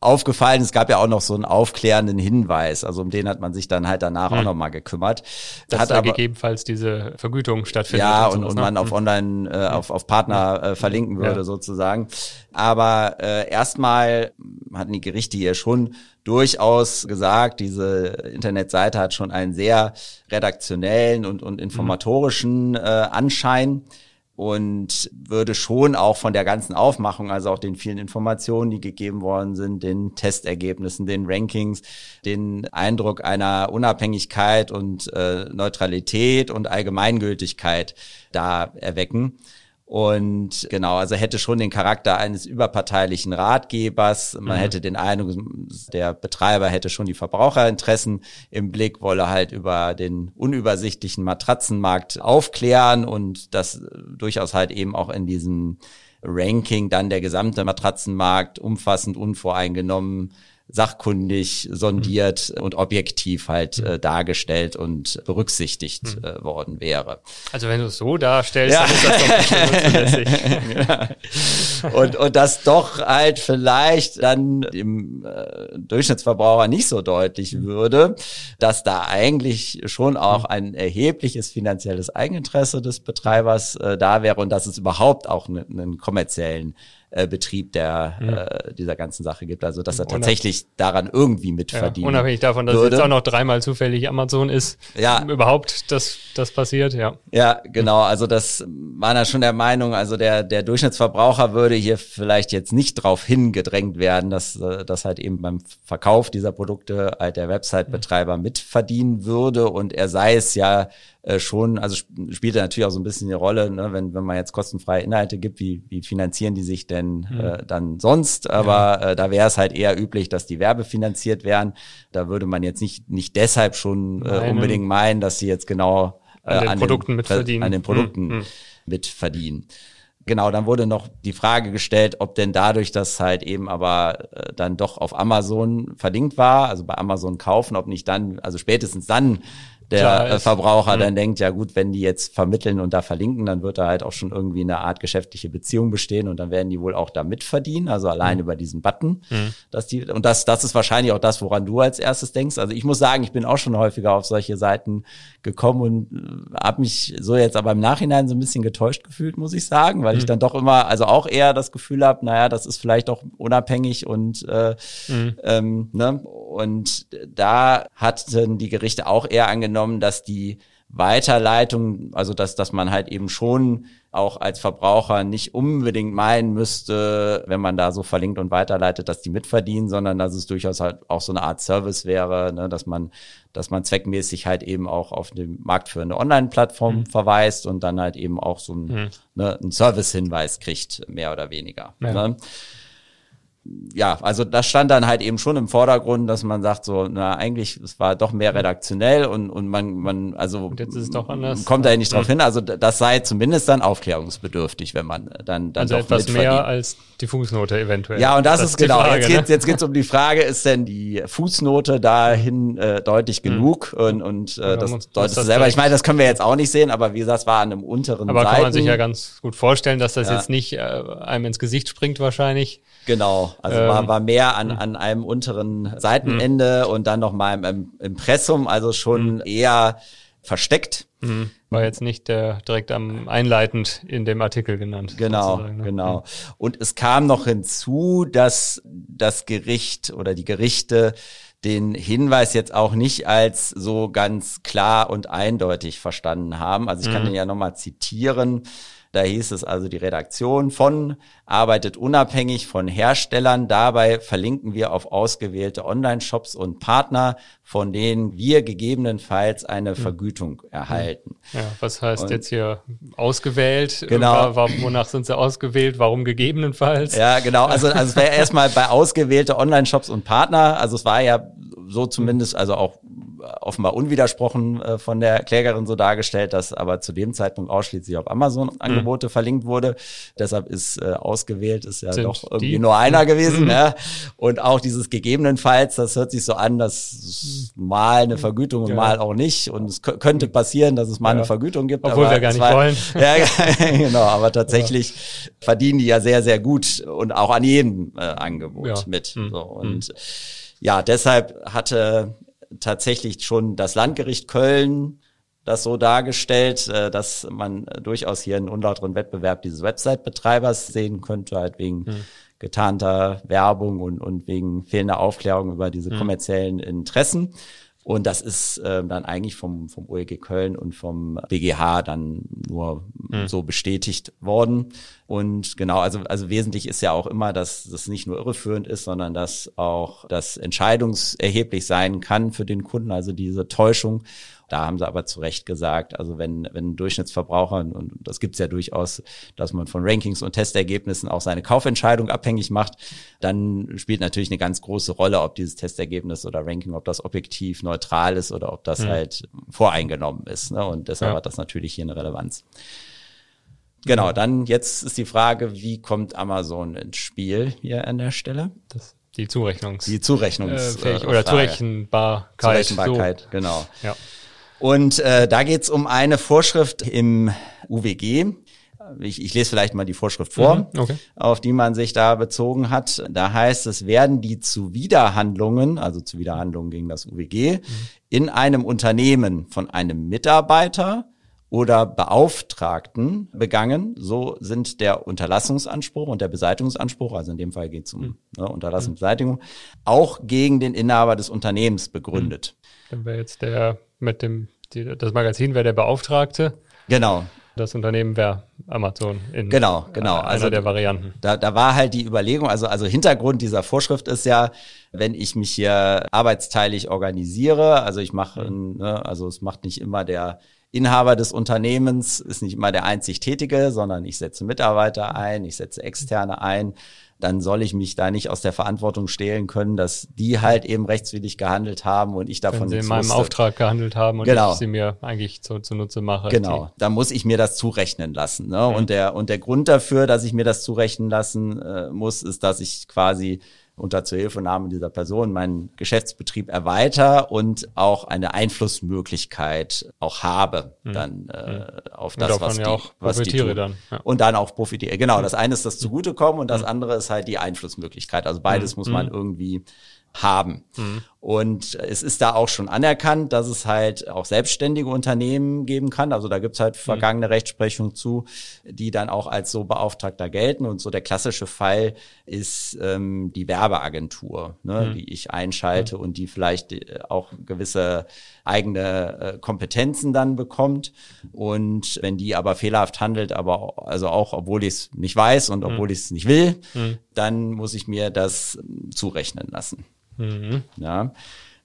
C: aufgefallen ist. Es gab ja auch noch so einen aufklärenden Hinweis, also um den hat man sich dann halt danach hm. auch nochmal gekümmert.
B: Dass hat da aber, gegebenenfalls diese Vergütung stattfindet.
C: Ja, und, und, und man ne? auf Online, äh, auf, auf Partner äh, verlinken würde ja. sozusagen. Aber äh, erstmal hatten die Gerichte hier schon durchaus gesagt, diese Internetseite hat schon einen sehr redaktionellen und, und informatorischen äh, Anschein und würde schon auch von der ganzen Aufmachung, also auch den vielen Informationen, die gegeben worden sind, den Testergebnissen, den Rankings, den Eindruck einer Unabhängigkeit und äh, Neutralität und Allgemeingültigkeit da erwecken. Und genau, also hätte schon den Charakter eines überparteilichen Ratgebers. Man mhm. hätte den Eindruck, der Betreiber hätte schon die Verbraucherinteressen im Blick, wolle halt über den unübersichtlichen Matratzenmarkt aufklären und das durchaus halt eben auch in diesem Ranking dann der gesamte Matratzenmarkt umfassend unvoreingenommen sachkundig sondiert mhm. und objektiv halt äh, dargestellt und berücksichtigt mhm. äh, worden wäre.
B: Also wenn du es so darstellst, ja. dann ist das doch nicht [LAUGHS]
C: ja. und, und das doch halt vielleicht dann dem äh, Durchschnittsverbraucher nicht so deutlich mhm. würde, dass da eigentlich schon auch mhm. ein erhebliches finanzielles Eigeninteresse des Betreibers äh, da wäre und dass es überhaupt auch einen kommerziellen äh, Betrieb der mhm. äh, dieser ganzen Sache gibt. Also dass er tatsächlich daran irgendwie mitverdient.
B: Ja, unabhängig davon, dass würde. jetzt auch noch dreimal zufällig Amazon ist, ja. überhaupt das, das passiert, ja.
C: Ja, genau. Also das war da schon der Meinung, also der, der Durchschnittsverbraucher würde hier vielleicht jetzt nicht drauf hingedrängt werden, dass, äh, dass halt eben beim Verkauf dieser Produkte halt der Website-Betreiber mitverdienen würde und er sei es ja äh, schon, also sp spielt natürlich auch so ein bisschen die Rolle, ne, wenn, wenn man jetzt kostenfreie Inhalte gibt, wie, wie finanzieren die sich denn mhm. äh, dann sonst? Aber ja. äh, da wäre es halt eher üblich, dass die werbefinanziert wären. Da würde man jetzt nicht, nicht deshalb schon äh, unbedingt meinen, dass sie jetzt genau
B: äh, an den an Produkten den, mitverdienen.
C: An den Produkten mhm. mitverdienen. Genau, dann wurde noch die Frage gestellt, ob denn dadurch, dass halt eben aber äh, dann doch auf Amazon verlinkt war, also bei Amazon kaufen, ob nicht dann, also spätestens dann der Verbraucher mhm. dann denkt, ja gut, wenn die jetzt vermitteln und da verlinken, dann wird da halt auch schon irgendwie eine Art geschäftliche Beziehung bestehen und dann werden die wohl auch da mitverdienen, also allein mhm. über diesen Button, mhm. dass die und das das ist wahrscheinlich auch das, woran du als erstes denkst. Also ich muss sagen, ich bin auch schon häufiger auf solche Seiten gekommen und äh, habe mich so jetzt aber im Nachhinein so ein bisschen getäuscht gefühlt, muss ich sagen, weil ich mhm. dann doch immer, also auch eher das Gefühl habe, naja, das ist vielleicht auch unabhängig und äh, mhm. ähm, ne und da hatten die Gerichte auch eher angenommen, dass die Weiterleitung, also dass, dass man halt eben schon auch als Verbraucher nicht unbedingt meinen müsste, wenn man da so verlinkt und weiterleitet, dass die mitverdienen, sondern dass es durchaus halt auch so eine Art Service wäre, ne, dass man, dass man zweckmäßig halt eben auch auf eine marktführende Online-Plattform mhm. verweist und dann halt eben auch so ein, mhm. ne, einen Service-Hinweis kriegt, mehr oder weniger. Ja. Ne? Ja, also das stand dann halt eben schon im Vordergrund, dass man sagt so, na eigentlich, es war doch mehr redaktionell und, und man, man, also
B: und jetzt ist es doch anders.
C: kommt da ja nicht drauf hin. Also das sei zumindest dann aufklärungsbedürftig, wenn man dann, dann
B: also doch etwas mehr als die Fußnote eventuell.
C: Ja, und das, das ist, genau. Frage, jetzt ne? geht's, jetzt geht's um die Frage, ist denn die Fußnote dahin äh, deutlich hm. genug? Mhm. Und, und äh, das deutest du selber. Ich meine, das können wir jetzt auch nicht sehen, aber wie gesagt, es war an einem unteren
B: Aber Seiten. kann man sich ja ganz gut vorstellen, dass das ja. jetzt nicht äh, einem ins Gesicht springt wahrscheinlich.
C: Genau, also ähm, war, war mehr an, hm. an einem unteren Seitenende mhm. und dann noch mal im Impressum, also schon mhm. eher versteckt.
B: Mhm. War jetzt nicht der direkt am einleitend in dem Artikel genannt.
C: Genau, ne? genau. Und es kam noch hinzu, dass das Gericht oder die Gerichte den Hinweis jetzt auch nicht als so ganz klar und eindeutig verstanden haben. Also ich kann mhm. den ja nochmal zitieren. Da hieß es also, die Redaktion von arbeitet unabhängig von Herstellern. Dabei verlinken wir auf ausgewählte Online-Shops und Partner, von denen wir gegebenenfalls eine hm. Vergütung erhalten.
B: Ja, was heißt und jetzt hier ausgewählt? Genau. Wonach sind sie ausgewählt? Warum gegebenenfalls?
C: Ja, genau. Also, also es wäre [LAUGHS] erstmal bei ausgewählte Online-Shops und Partner. Also es war ja so zumindest, also auch offenbar unwidersprochen äh, von der Klägerin so dargestellt, dass aber zu dem Zeitpunkt ausschließlich auf Amazon mhm. Angebote mhm. verlinkt wurde. Deshalb ist äh, ausgewählt, ist ja Sind doch irgendwie die? nur einer gewesen. Mhm. Ja. Und auch dieses gegebenenfalls, das hört sich so an, dass mal eine Vergütung und ja. mal auch nicht. Und es könnte passieren, dass es mal ja. eine Vergütung gibt.
B: Obwohl wir gar nicht war, wollen. [LAUGHS]
C: Ja, [LAUGHS] genau. Aber tatsächlich verdienen die ja sehr, sehr gut und auch an jedem äh, Angebot mit. Mhm. So, und mhm. ja, deshalb hatte tatsächlich schon das Landgericht Köln das so dargestellt, äh, dass man durchaus hier einen unlauteren Wettbewerb dieses Website-Betreibers sehen könnte, halt wegen hm. getarnter Werbung und, und wegen fehlender Aufklärung über diese hm. kommerziellen Interessen. Und das ist äh, dann eigentlich vom, vom OEG Köln und vom BGH dann nur mhm. so bestätigt worden. Und genau, also, also wesentlich ist ja auch immer, dass das nicht nur irreführend ist, sondern dass auch das entscheidungserheblich sein kann für den Kunden, also diese Täuschung. Da haben sie aber zu Recht gesagt, also wenn, wenn ein Durchschnittsverbraucher, und das gibt's ja durchaus, dass man von Rankings und Testergebnissen auch seine Kaufentscheidung abhängig macht, dann spielt natürlich eine ganz große Rolle, ob dieses Testergebnis oder Ranking, ob das objektiv neutral ist oder ob das mhm. halt voreingenommen ist. Ne? Und deshalb ja. hat das natürlich hier eine Relevanz. Genau, dann jetzt ist die Frage, wie kommt Amazon ins Spiel hier an der Stelle?
B: Das die Zurechnungs
C: die Zurechnungs
B: äh, oder Zurechenbarkeit.
C: Zurechenbarkeit, so. genau. Ja. Und äh, da geht's um eine Vorschrift im UWG. Ich, ich lese vielleicht mal die Vorschrift vor, mhm, okay. auf die man sich da bezogen hat. Da heißt es, werden die Zuwiderhandlungen, also Zuwiderhandlungen gegen das UWG, mhm. in einem Unternehmen von einem Mitarbeiter oder Beauftragten begangen, so sind der Unterlassungsanspruch und der Beseitigungsanspruch, also in dem Fall geht es um mhm. ne, Unterlassungsbeseitigung, auch gegen den Inhaber des Unternehmens begründet.
B: Dann wäre jetzt der mit dem, die, das Magazin wäre der Beauftragte.
C: Genau.
B: Das Unternehmen wäre Amazon
C: in genau, genau.
B: einer also, der Varianten.
C: Da, da war halt die Überlegung, also, also Hintergrund dieser Vorschrift ist ja, wenn ich mich hier arbeitsteilig organisiere, also ich mache, mhm. ne, also es macht nicht immer der Inhaber des Unternehmens, ist nicht immer der einzig Tätige, sondern ich setze Mitarbeiter ein, ich setze Externe ein dann soll ich mich da nicht aus der Verantwortung stehlen können, dass die halt eben rechtswidrig gehandelt haben und ich davon Wenn
B: sie in meinem wusste. Auftrag gehandelt haben und genau. ich sie mir eigentlich zu, zunutze mache.
C: Genau, da muss ich mir das zurechnen lassen. Ne? Mhm. Und, der, und der Grund dafür, dass ich mir das zurechnen lassen äh, muss, ist, dass ich quasi unter Zuhilfenahme dieser Person meinen Geschäftsbetrieb erweiter und auch eine Einflussmöglichkeit auch habe mhm. dann äh, mhm. auf das, was die, ja was die tun. Dann, ja. Und dann auch profitiere. Genau, das eine ist das Zugutekommen und das andere ist halt die Einflussmöglichkeit. Also beides muss man irgendwie haben. Mhm. Und es ist da auch schon anerkannt, dass es halt auch selbstständige Unternehmen geben kann. Also da gibt's halt mhm. vergangene mhm. Rechtsprechung zu, die dann auch als so Beauftragter gelten. Und so der klassische Fall ist ähm, die Werbeagentur, ne, mhm. die ich einschalte mhm. und die vielleicht äh, auch gewisse eigene äh, Kompetenzen dann bekommt. Und wenn die aber fehlerhaft handelt, aber also auch obwohl ich es nicht weiß und obwohl mhm. ich es nicht will, dann muss ich mir das zurechnen lassen. Mhm. Ja.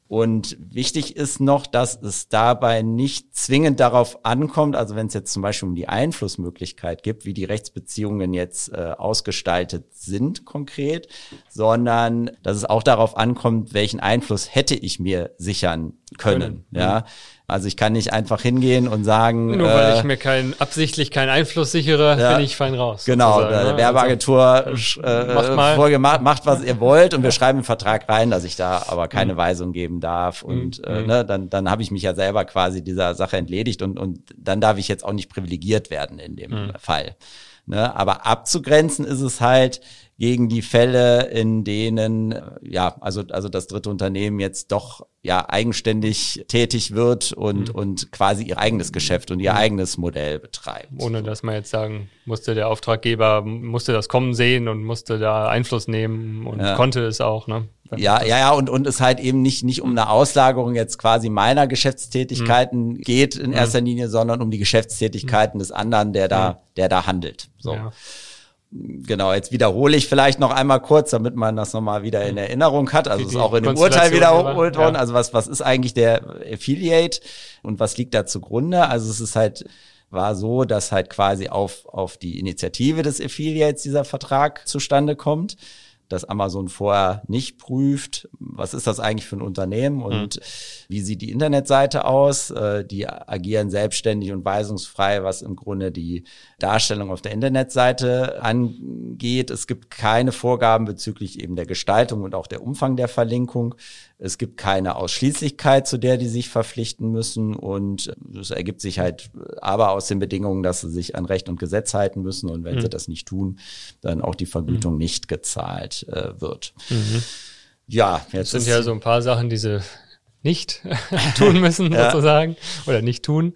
C: Und wichtig ist noch, dass es dabei nicht zwingend darauf ankommt, also wenn es jetzt zum Beispiel um die Einflussmöglichkeit gibt, wie die Rechtsbeziehungen jetzt äh, ausgestaltet sind konkret, sondern dass es auch darauf ankommt, welchen Einfluss hätte ich mir sichern können. können. Ja. Mhm. Also ich kann nicht einfach hingehen und sagen.
B: Nur weil äh, ich mir kein, absichtlich keinen Einfluss sichere, ja, bin ich fein raus.
C: Genau, ne? Werbeagentur also, äh, macht, Folge, macht, macht, was ihr wollt und wir schreiben einen Vertrag rein, dass ich da aber keine mhm. Weisung geben darf. Und mhm. äh, mhm. ne, dann, dann habe ich mich ja selber quasi dieser Sache entledigt und, und dann darf ich jetzt auch nicht privilegiert werden in dem mhm. Fall. Ne? Aber abzugrenzen ist es halt gegen die Fälle, in denen ja, also also das dritte Unternehmen jetzt doch ja eigenständig tätig wird und mhm. und quasi ihr eigenes Geschäft und ihr mhm. eigenes Modell betreibt.
B: Ohne dass man jetzt sagen musste, der Auftraggeber musste das kommen sehen und musste da Einfluss nehmen und ja. konnte es auch, ne?
C: Ja, ja, ja, und, und es halt eben nicht, nicht um eine Auslagerung jetzt quasi meiner Geschäftstätigkeiten mhm. geht in erster Linie, sondern um die Geschäftstätigkeiten mhm. des anderen, der da, der da handelt. So. Ja. Genau, jetzt wiederhole ich vielleicht noch einmal kurz, damit man das nochmal wieder in Erinnerung hat. Also es ist auch in dem Urteil wiederholt worden. Ja. Also was, was ist eigentlich der Affiliate und was liegt da zugrunde? Also es ist halt, war so, dass halt quasi auf, auf die Initiative des Affiliates dieser Vertrag zustande kommt dass Amazon vorher nicht prüft, was ist das eigentlich für ein Unternehmen und mhm. wie sieht die Internetseite aus. Äh, die agieren selbstständig und weisungsfrei, was im Grunde die Darstellung auf der Internetseite angeht. Es gibt keine Vorgaben bezüglich eben der Gestaltung und auch der Umfang der Verlinkung. Es gibt keine Ausschließlichkeit, zu der die sich verpflichten müssen. Und es ergibt sich halt aber aus den Bedingungen, dass sie sich an Recht und Gesetz halten müssen. Und wenn mhm. sie das nicht tun, dann auch die Vergütung mhm. nicht gezahlt äh, wird.
B: Mhm. Ja, jetzt das sind ja so ein paar Sachen, die sie [LAUGHS] nicht [LAUGHS] tun müssen, ja. sozusagen, oder nicht tun.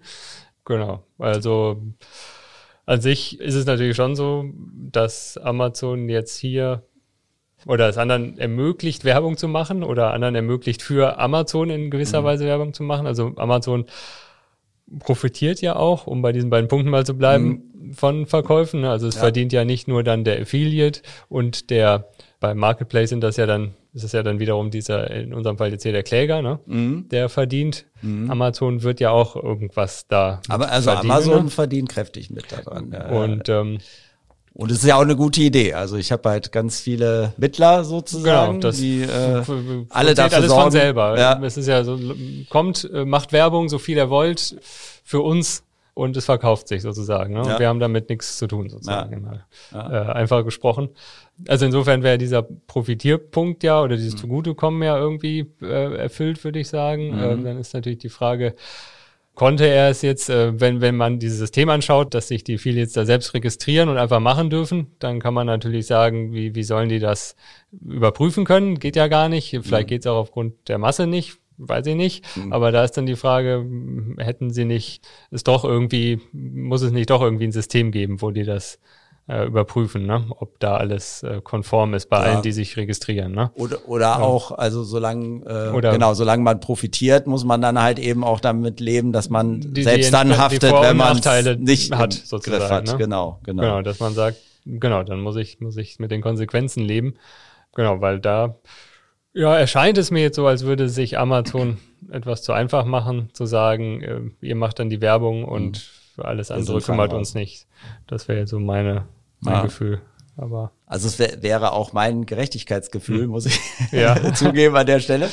B: Genau. Also an sich ist es natürlich schon so, dass Amazon jetzt hier oder es anderen ermöglicht, Werbung zu machen oder anderen ermöglicht, für Amazon in gewisser mhm. Weise Werbung zu machen. Also Amazon profitiert ja auch, um bei diesen beiden Punkten mal zu bleiben, mhm. von Verkäufen. Also es ja. verdient ja nicht nur dann der Affiliate und der beim Marketplace sind das ja dann, ist es ja dann wiederum dieser, in unserem Fall jetzt hier der Kläger, ne? Mhm. Der verdient. Mhm. Amazon wird ja auch irgendwas da.
C: Aber also Amazon ne? verdient kräftig mit daran.
B: Und ähm,
C: und es ist ja auch eine gute Idee. Also ich habe halt ganz viele Mittler sozusagen,
B: genau, das die äh, alle dafür alles sorgen. von selber. Ja. Es ist ja so, kommt, äh, macht Werbung, so viel ihr wollt, für uns und es verkauft sich sozusagen. Ne? Ja. Wir haben damit nichts zu tun sozusagen. Ja. Ja. Äh, einfach gesprochen. Also insofern wäre dieser Profitierpunkt ja oder dieses mhm. Zugutekommen ja irgendwie äh, erfüllt, würde ich sagen. Mhm. Ähm, dann ist natürlich die Frage, konnte er es jetzt, äh, wenn, wenn man dieses System anschaut, dass sich die Affiliates da selbst registrieren und einfach machen dürfen, dann kann man natürlich sagen, wie, wie sollen die das überprüfen können? Geht ja gar nicht. Vielleicht mhm. geht es auch aufgrund der Masse nicht, weiß ich nicht. Mhm. Aber da ist dann die Frage, hätten sie nicht, ist doch irgendwie, muss es nicht doch irgendwie ein System geben, wo die das äh, überprüfen, ne? ob da alles äh, konform ist bei ja. allen, die sich registrieren. Ne?
C: Oder, oder ja. auch, also solange äh, oder genau, solange man profitiert, muss man dann halt eben auch damit leben, dass man die, selbst die, dann haftet, wenn man nicht
B: hat, sozusagen. Hat.
C: Ne? Genau, genau.
B: Genau, dass man sagt, genau, dann muss ich, muss ich mit den Konsequenzen leben. Genau, weil da ja, erscheint es mir jetzt so, als würde sich Amazon [CLEARS THROAT] etwas zu einfach machen, zu sagen, äh, ihr macht dann die Werbung und mhm. alles andere kümmert uns nicht. Das wäre jetzt so meine mein ja. Gefühl. Aber
C: also es wär, wäre auch mein Gerechtigkeitsgefühl, hm. muss ich [LAUGHS] ja. [LAUGHS] zugeben an der Stelle.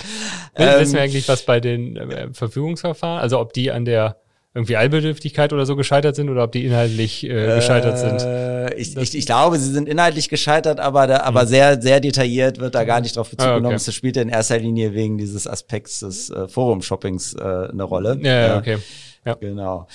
B: Wissen wir ähm, eigentlich, was bei den äh, Verfügungsverfahren, also ob die an der irgendwie Eilbedürftigkeit oder so gescheitert sind oder ob die inhaltlich äh, gescheitert sind?
C: Äh, ich, ich, ich glaube, sie sind inhaltlich gescheitert, aber, da, aber hm. sehr, sehr detailliert wird da gar nicht drauf Bezug ah, genommen. Es spielt in erster Linie wegen dieses Aspekts des äh, Forum-Shoppings äh, eine Rolle.
B: Ja, ja, okay.
C: Ja. Genau.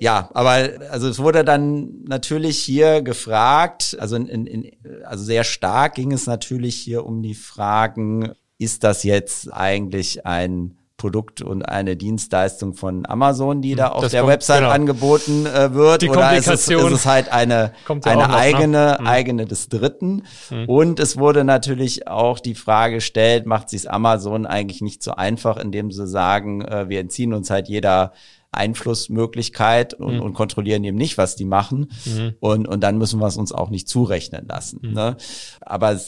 C: Ja, aber also es wurde dann natürlich hier gefragt, also in, in, also sehr stark ging es natürlich hier um die Fragen, ist das jetzt eigentlich ein Produkt und eine Dienstleistung von Amazon, die da auf das der kommt, Website genau. angeboten äh, wird,
B: die
C: oder ist es, ist es halt eine, [LAUGHS] eine noch, eigene, ne? eigene des Dritten? Mhm. Und es wurde natürlich auch die Frage gestellt, macht sich Amazon eigentlich nicht so einfach, indem sie sagen, äh, wir entziehen uns halt jeder Einflussmöglichkeit und, mhm. und kontrollieren eben nicht, was die machen. Mhm. Und, und dann müssen wir es uns auch nicht zurechnen lassen. Mhm. Ne? Aber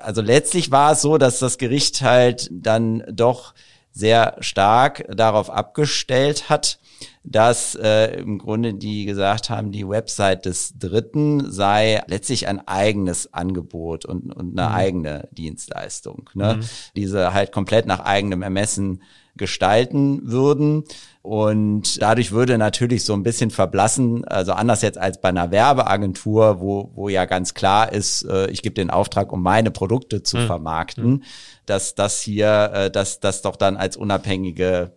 C: also letztlich war es so, dass das Gericht halt dann doch sehr stark darauf abgestellt hat, dass äh, im Grunde die gesagt haben, die Website des Dritten sei letztlich ein eigenes Angebot und, und eine mhm. eigene Dienstleistung, ne? Mhm. diese halt komplett nach eigenem Ermessen gestalten würden. Und dadurch würde natürlich so ein bisschen verblassen, also anders jetzt als bei einer Werbeagentur, wo, wo ja ganz klar ist, äh, ich gebe den Auftrag, um meine Produkte zu mhm. vermarkten, dass das hier, äh, dass das doch dann als unabhängige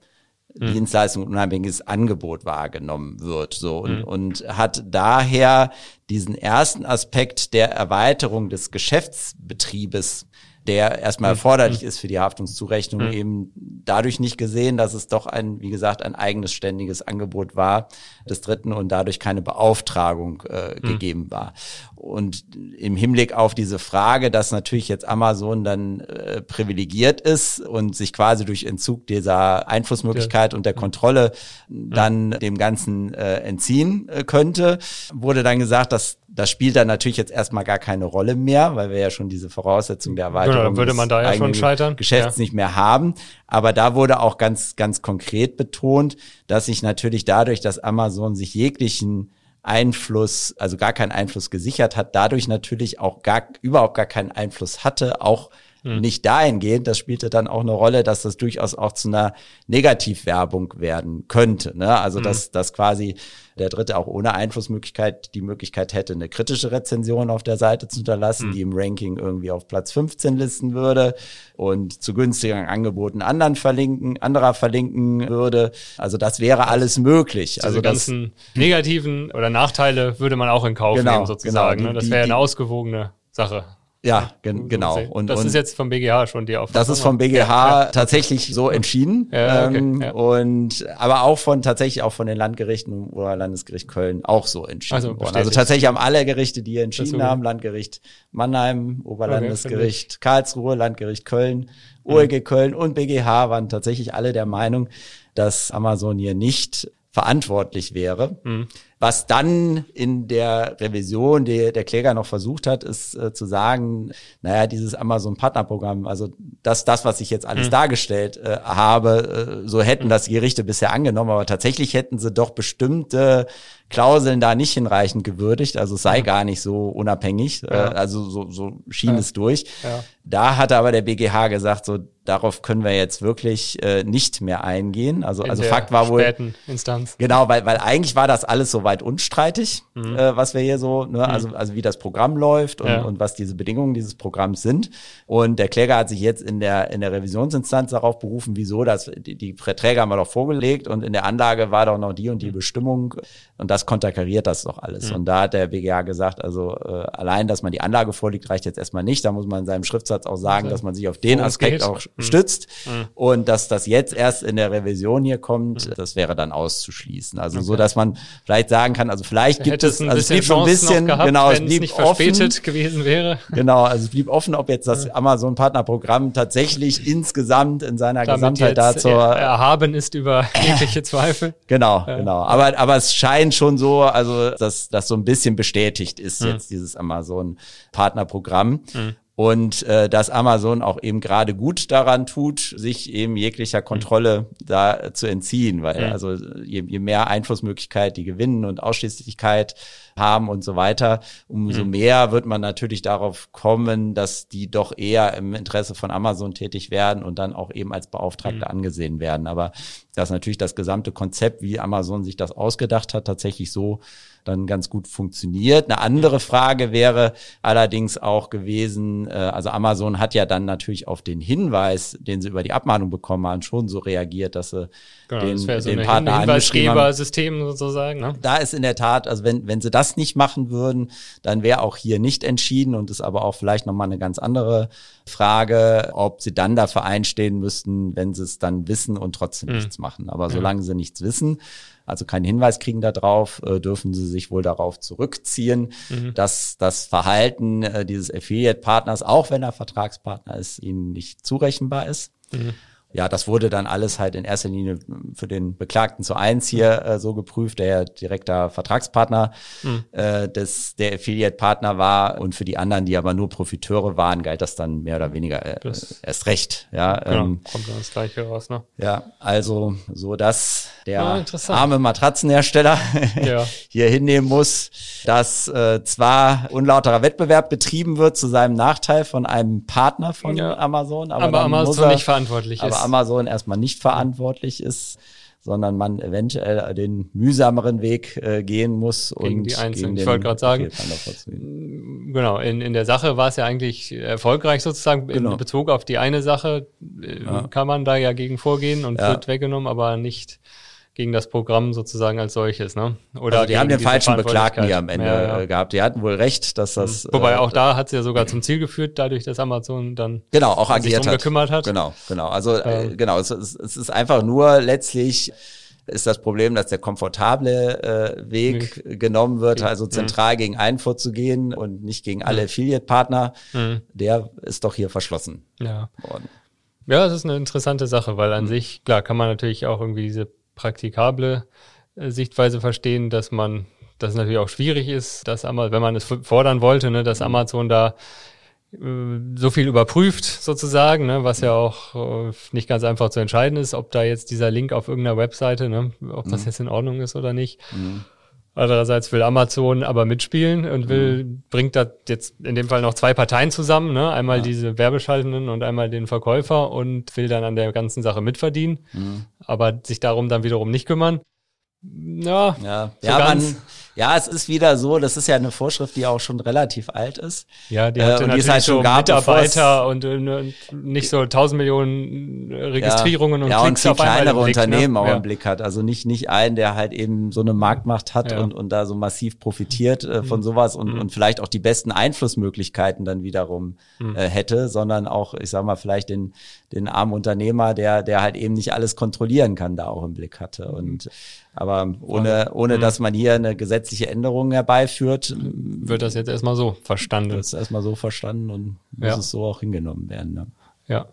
C: mhm. Dienstleistung unabhängiges Angebot wahrgenommen wird. So und, mhm. und hat daher diesen ersten Aspekt der Erweiterung des Geschäftsbetriebes der erstmal mhm. erforderlich mhm. ist für die Haftungszurechnung, mhm. eben dadurch nicht gesehen, dass es doch ein, wie gesagt, ein eigenes ständiges Angebot war des Dritten und dadurch keine Beauftragung äh, mhm. gegeben war. Und im Hinblick auf diese Frage, dass natürlich jetzt Amazon dann äh, privilegiert ist und sich quasi durch Entzug dieser Einflussmöglichkeit ja. und der Kontrolle dann dem Ganzen äh, entziehen äh, könnte, wurde dann gesagt, dass das spielt dann natürlich jetzt erstmal gar keine Rolle mehr, weil wir ja schon diese Voraussetzung der Erweiterung genau,
B: dann würde man da ja schon scheitern.
C: Geschäfts ja. nicht mehr haben. Aber da wurde auch ganz, ganz konkret betont, dass sich natürlich dadurch, dass Amazon sich jeglichen Einfluss, also gar keinen Einfluss gesichert hat, dadurch natürlich auch gar, überhaupt gar keinen Einfluss hatte, auch hm. nicht dahingehend, das spielte dann auch eine Rolle, dass das durchaus auch zu einer Negativwerbung werden könnte. Ne? Also hm. dass, dass quasi der Dritte auch ohne Einflussmöglichkeit die Möglichkeit hätte, eine kritische Rezension auf der Seite zu hinterlassen, hm. die im Ranking irgendwie auf Platz 15 listen würde und zu günstigeren Angeboten anderen verlinken, anderer verlinken würde. Also das wäre alles möglich.
B: Diese also
C: die
B: ganzen negativen oder Nachteile würde man auch in Kauf genau, nehmen sozusagen. Genau, die, ne? Das wäre eine ausgewogene Sache.
C: Ja, gen genau.
B: Und, das und ist jetzt vom BGH schon die
C: Auffassung. Das ist vom BGH ja, tatsächlich so entschieden. Ja, okay, ähm, ja. Und aber auch von tatsächlich auch von den Landgerichten oder Landesgericht Köln auch so entschieden also, worden. Also tatsächlich haben alle Gerichte, die entschieden haben, Landgericht Mannheim, Oberlandesgericht okay, Karlsruhe, Landgericht Köln, OEG mhm. Köln und BGH waren tatsächlich alle der Meinung, dass Amazon hier nicht verantwortlich wäre. Mhm. Was dann in der Revision, die der Kläger noch versucht hat, ist äh, zu sagen, naja, dieses Amazon-Partnerprogramm, also das, das, was ich jetzt alles mhm. dargestellt äh, habe, äh, so hätten das Gerichte bisher angenommen, aber tatsächlich hätten sie doch bestimmte Klauseln da nicht hinreichend gewürdigt, also es sei mhm. gar nicht so unabhängig, äh, ja. äh, also so, so schien ja. es durch. Ja. Da hatte aber der BGH gesagt, so darauf können wir jetzt wirklich äh, nicht mehr eingehen. Also, In also Fakt war wohl.
B: Instanz.
C: Genau, weil, weil eigentlich war das alles soweit unstreitig, mhm. äh, was wir hier so, ne, mhm. also, also wie das Programm läuft und, ja. und was diese Bedingungen dieses Programms sind. Und der Kläger hat sich jetzt in der, in der Revisionsinstanz darauf berufen, wieso das, die, die Verträge haben wir doch vorgelegt und in der Anlage war doch noch die und die mhm. Bestimmung und das konterkariert das doch alles. Mhm. Und da hat der BGH gesagt, also äh, allein, dass man die Anlage vorliegt, reicht jetzt erstmal nicht. Da muss man in seinem Schriftsatz auch sagen, also, dass man sich auf den Aspekt geht. auch Mhm. stützt. Mhm. Und dass das jetzt erst in der Revision hier kommt, mhm. das wäre dann auszuschließen. Also okay. so, dass man vielleicht sagen kann, also vielleicht gibt es, also es blieb schon ein bisschen,
B: gehabt,
C: genau,
B: es blieb nicht verspätet offen, gewesen wäre.
C: Genau, also es blieb offen, ob jetzt das Amazon Partnerprogramm tatsächlich insgesamt in seiner Damit Gesamtheit dazu
B: erhaben ist über jegliche Zweifel. [LAUGHS]
C: Genau, ja. genau. Aber aber es scheint schon so, also dass das so ein bisschen bestätigt ist mhm. jetzt dieses Amazon Partnerprogramm. Mhm und äh, dass Amazon auch eben gerade gut daran tut, sich eben jeglicher Kontrolle da zu entziehen, weil ja. also je, je mehr Einflussmöglichkeit die gewinnen und Ausschließlichkeit haben und so weiter, umso mhm. mehr wird man natürlich darauf kommen, dass die doch eher im Interesse von Amazon tätig werden und dann auch eben als Beauftragte mhm. angesehen werden. Aber dass natürlich das gesamte Konzept, wie Amazon sich das ausgedacht hat, tatsächlich so dann ganz gut funktioniert. Eine andere Frage wäre allerdings auch gewesen, äh, also Amazon hat ja dann natürlich auf den Hinweis, den sie über die Abmahnung bekommen haben, schon so reagiert, dass sie genau, den, das so den Partner angeschrieben haben.
B: System sozusagen. Ne?
C: Da ist in der Tat, also wenn, wenn sie das nicht machen würden, dann wäre auch hier nicht entschieden und ist aber auch vielleicht nochmal eine ganz andere Frage, ob sie dann dafür einstehen müssten, wenn sie es dann wissen und trotzdem mhm. nichts machen. Aber solange sie nichts wissen, also keinen Hinweis kriegen darauf, äh, dürfen sie sich wohl darauf zurückziehen, mhm. dass das Verhalten äh, dieses Affiliate-Partners, auch wenn er Vertragspartner ist, ihnen nicht zurechenbar ist. Mhm ja, das wurde dann alles halt in erster Linie für den Beklagten zu eins hier äh, so geprüft, der ja direkter Vertragspartner mhm. äh, des der Affiliate-Partner war und für die anderen, die aber nur Profiteure waren, galt das dann mehr oder weniger äh, erst recht. Ja,
B: genau, ähm, kommt dann das gleiche raus, ne?
C: Ja, also so dass der ja, arme Matratzenhersteller [LAUGHS] ja. hier hinnehmen muss, dass äh, zwar unlauterer Wettbewerb betrieben wird zu seinem Nachteil von einem Partner von ja. Amazon, aber,
B: aber Amazon er, nicht verantwortlich ist.
C: Amazon erstmal nicht verantwortlich ist sondern man eventuell den mühsameren Weg äh, gehen muss
B: gegen und die Einzelnen. ich wollte gerade sagen, genau, in, in der Sache war es ja eigentlich erfolgreich sozusagen genau. in Bezug auf die eine Sache äh, ja. kann man da ja gegen vorgehen und ja. wird weggenommen, aber nicht gegen das Programm sozusagen als solches, ne?
C: Oder also die haben den falschen Beklagten hier am Ende ja, ja. gehabt. Die hatten wohl recht, dass das.
B: Mhm. Wobei äh, auch da hat es ja sogar zum Ziel geführt, dadurch, dass Amazon dann
C: genau auch agiert
B: sich hat. gekümmert hat.
C: Genau, genau. Also äh, genau, es, es, es ist einfach nur letztlich ist das Problem, dass der komfortable äh, Weg mhm. genommen wird, also zentral mhm. gegen einen vorzugehen und nicht gegen alle mhm. Affiliate-Partner. Mhm. Der ist doch hier verschlossen
B: ja. worden. Ja, das ist eine interessante Sache, weil an mhm. sich, klar, kann man natürlich auch irgendwie diese praktikable äh, Sichtweise verstehen, dass man, dass es natürlich auch schwierig ist, dass Amazon, wenn man es fordern wollte, ne, dass Amazon da äh, so viel überprüft sozusagen, ne, was ja auch äh, nicht ganz einfach zu entscheiden ist, ob da jetzt dieser Link auf irgendeiner Webseite, ne, ob das mhm. jetzt in Ordnung ist oder nicht. Mhm. Andererseits will Amazon aber mitspielen und will, mhm. bringt da jetzt in dem Fall noch zwei Parteien zusammen, ne? einmal ja. diese Werbeschaltenden und einmal den Verkäufer und will dann an der ganzen Sache mitverdienen, mhm. aber sich darum dann wiederum nicht kümmern.
C: Ja, ja, so ja man, ja, es ist wieder so, das ist ja eine Vorschrift, die auch schon relativ alt ist.
B: Ja, die hat äh, natürlich halt so gab, Mitarbeiter und, und, nicht so tausend Millionen Registrierungen
C: ja, und ja, Klicks und viel kleinere Blick, ne? Unternehmen ne? auch ja. im Blick hat. Also nicht nicht einen, der halt eben so eine Marktmacht hat ja. und, und da so massiv profitiert äh, von mhm. sowas und, mhm. und vielleicht auch die besten Einflussmöglichkeiten dann wiederum mhm. äh, hätte, sondern auch, ich sag mal, vielleicht den den armen Unternehmer, der der halt eben nicht alles kontrollieren kann, da auch im Blick hatte. Und aber ohne, ohne mhm. dass man hier eine gesetzliche Änderung herbeiführt,
B: wird das jetzt erstmal so verstanden. Wird
C: es erstmal so verstanden und muss ja. es so auch hingenommen werden. Ne?
B: Ja.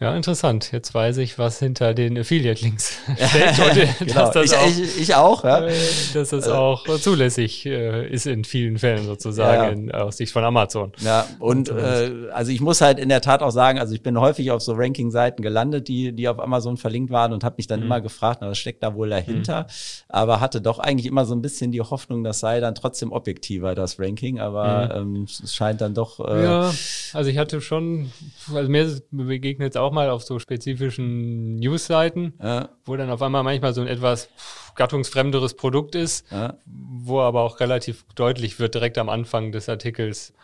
B: Ja, interessant. Jetzt weiß ich, was hinter den Affiliate-Links. [LAUGHS]
C: Und [LAUGHS] genau. das ich, auch, ich, ich, auch, ja.
B: Äh, dass das auch zulässig äh, ist in vielen Fällen sozusagen ja, aus Sicht von Amazon.
C: Ja, und, und äh, also ich muss halt in der Tat auch sagen, also ich bin häufig auf so Ranking-Seiten gelandet, die, die auf Amazon verlinkt waren und habe mich dann mhm. immer gefragt, na, was steckt da wohl dahinter? Mhm. Aber hatte doch eigentlich immer so ein bisschen die Hoffnung, das sei dann trotzdem objektiver, das Ranking. Aber mhm. ähm, es scheint dann doch.
B: Äh, ja, also ich hatte schon, also mir begegnet auch mal auf so spezifischen News-Seiten, ja. wo dann auf einmal manchmal so ein etwas gattungsfremderes Produkt ist, ja. wo aber auch relativ deutlich wird direkt am Anfang des Artikels,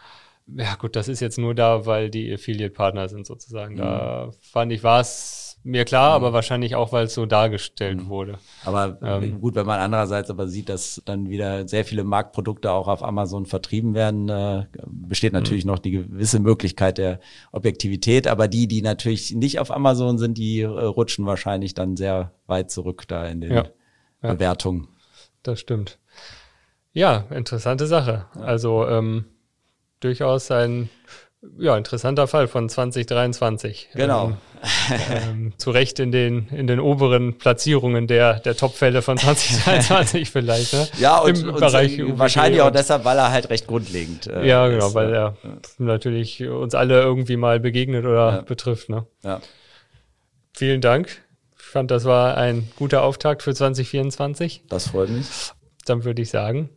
B: ja gut, das ist jetzt nur da, weil die Affiliate-Partner sind sozusagen. Mhm. Da fand ich, war es mir klar, aber wahrscheinlich auch, weil es so dargestellt mhm. wurde.
C: Aber ähm, gut, wenn man andererseits aber sieht, dass dann wieder sehr viele Marktprodukte auch auf Amazon vertrieben werden, äh, besteht natürlich mhm. noch die gewisse Möglichkeit der Objektivität. Aber die, die natürlich nicht auf Amazon sind, die äh, rutschen wahrscheinlich dann sehr weit zurück da in den ja. Ja. Bewertungen.
B: Das stimmt. Ja, interessante Sache. Also ähm, durchaus ein ja, interessanter Fall von 2023.
C: Genau. Ähm,
B: ähm, zu Recht in den, in den oberen Platzierungen der, der Top-Fälle von 2022 [LAUGHS] vielleicht. Ne?
C: Ja, und, Im und Bereich wahrscheinlich auch deshalb, weil er halt recht grundlegend
B: äh, Ja, genau, ist, weil er ja. natürlich uns alle irgendwie mal begegnet oder ja. betrifft. Ne? Ja. Vielen Dank. Ich fand, das war ein guter Auftakt für 2024.
C: Das freut mich.
B: Dann würde ich sagen,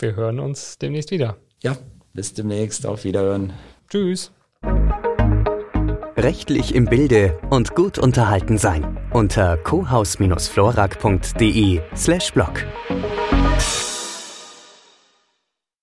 B: wir hören uns demnächst wieder.
C: Ja, bis demnächst. Auf Wiederhören.
B: Tschüss.
A: Rechtlich im Bilde und gut unterhalten sein unter cohaus-florak.de slash blog.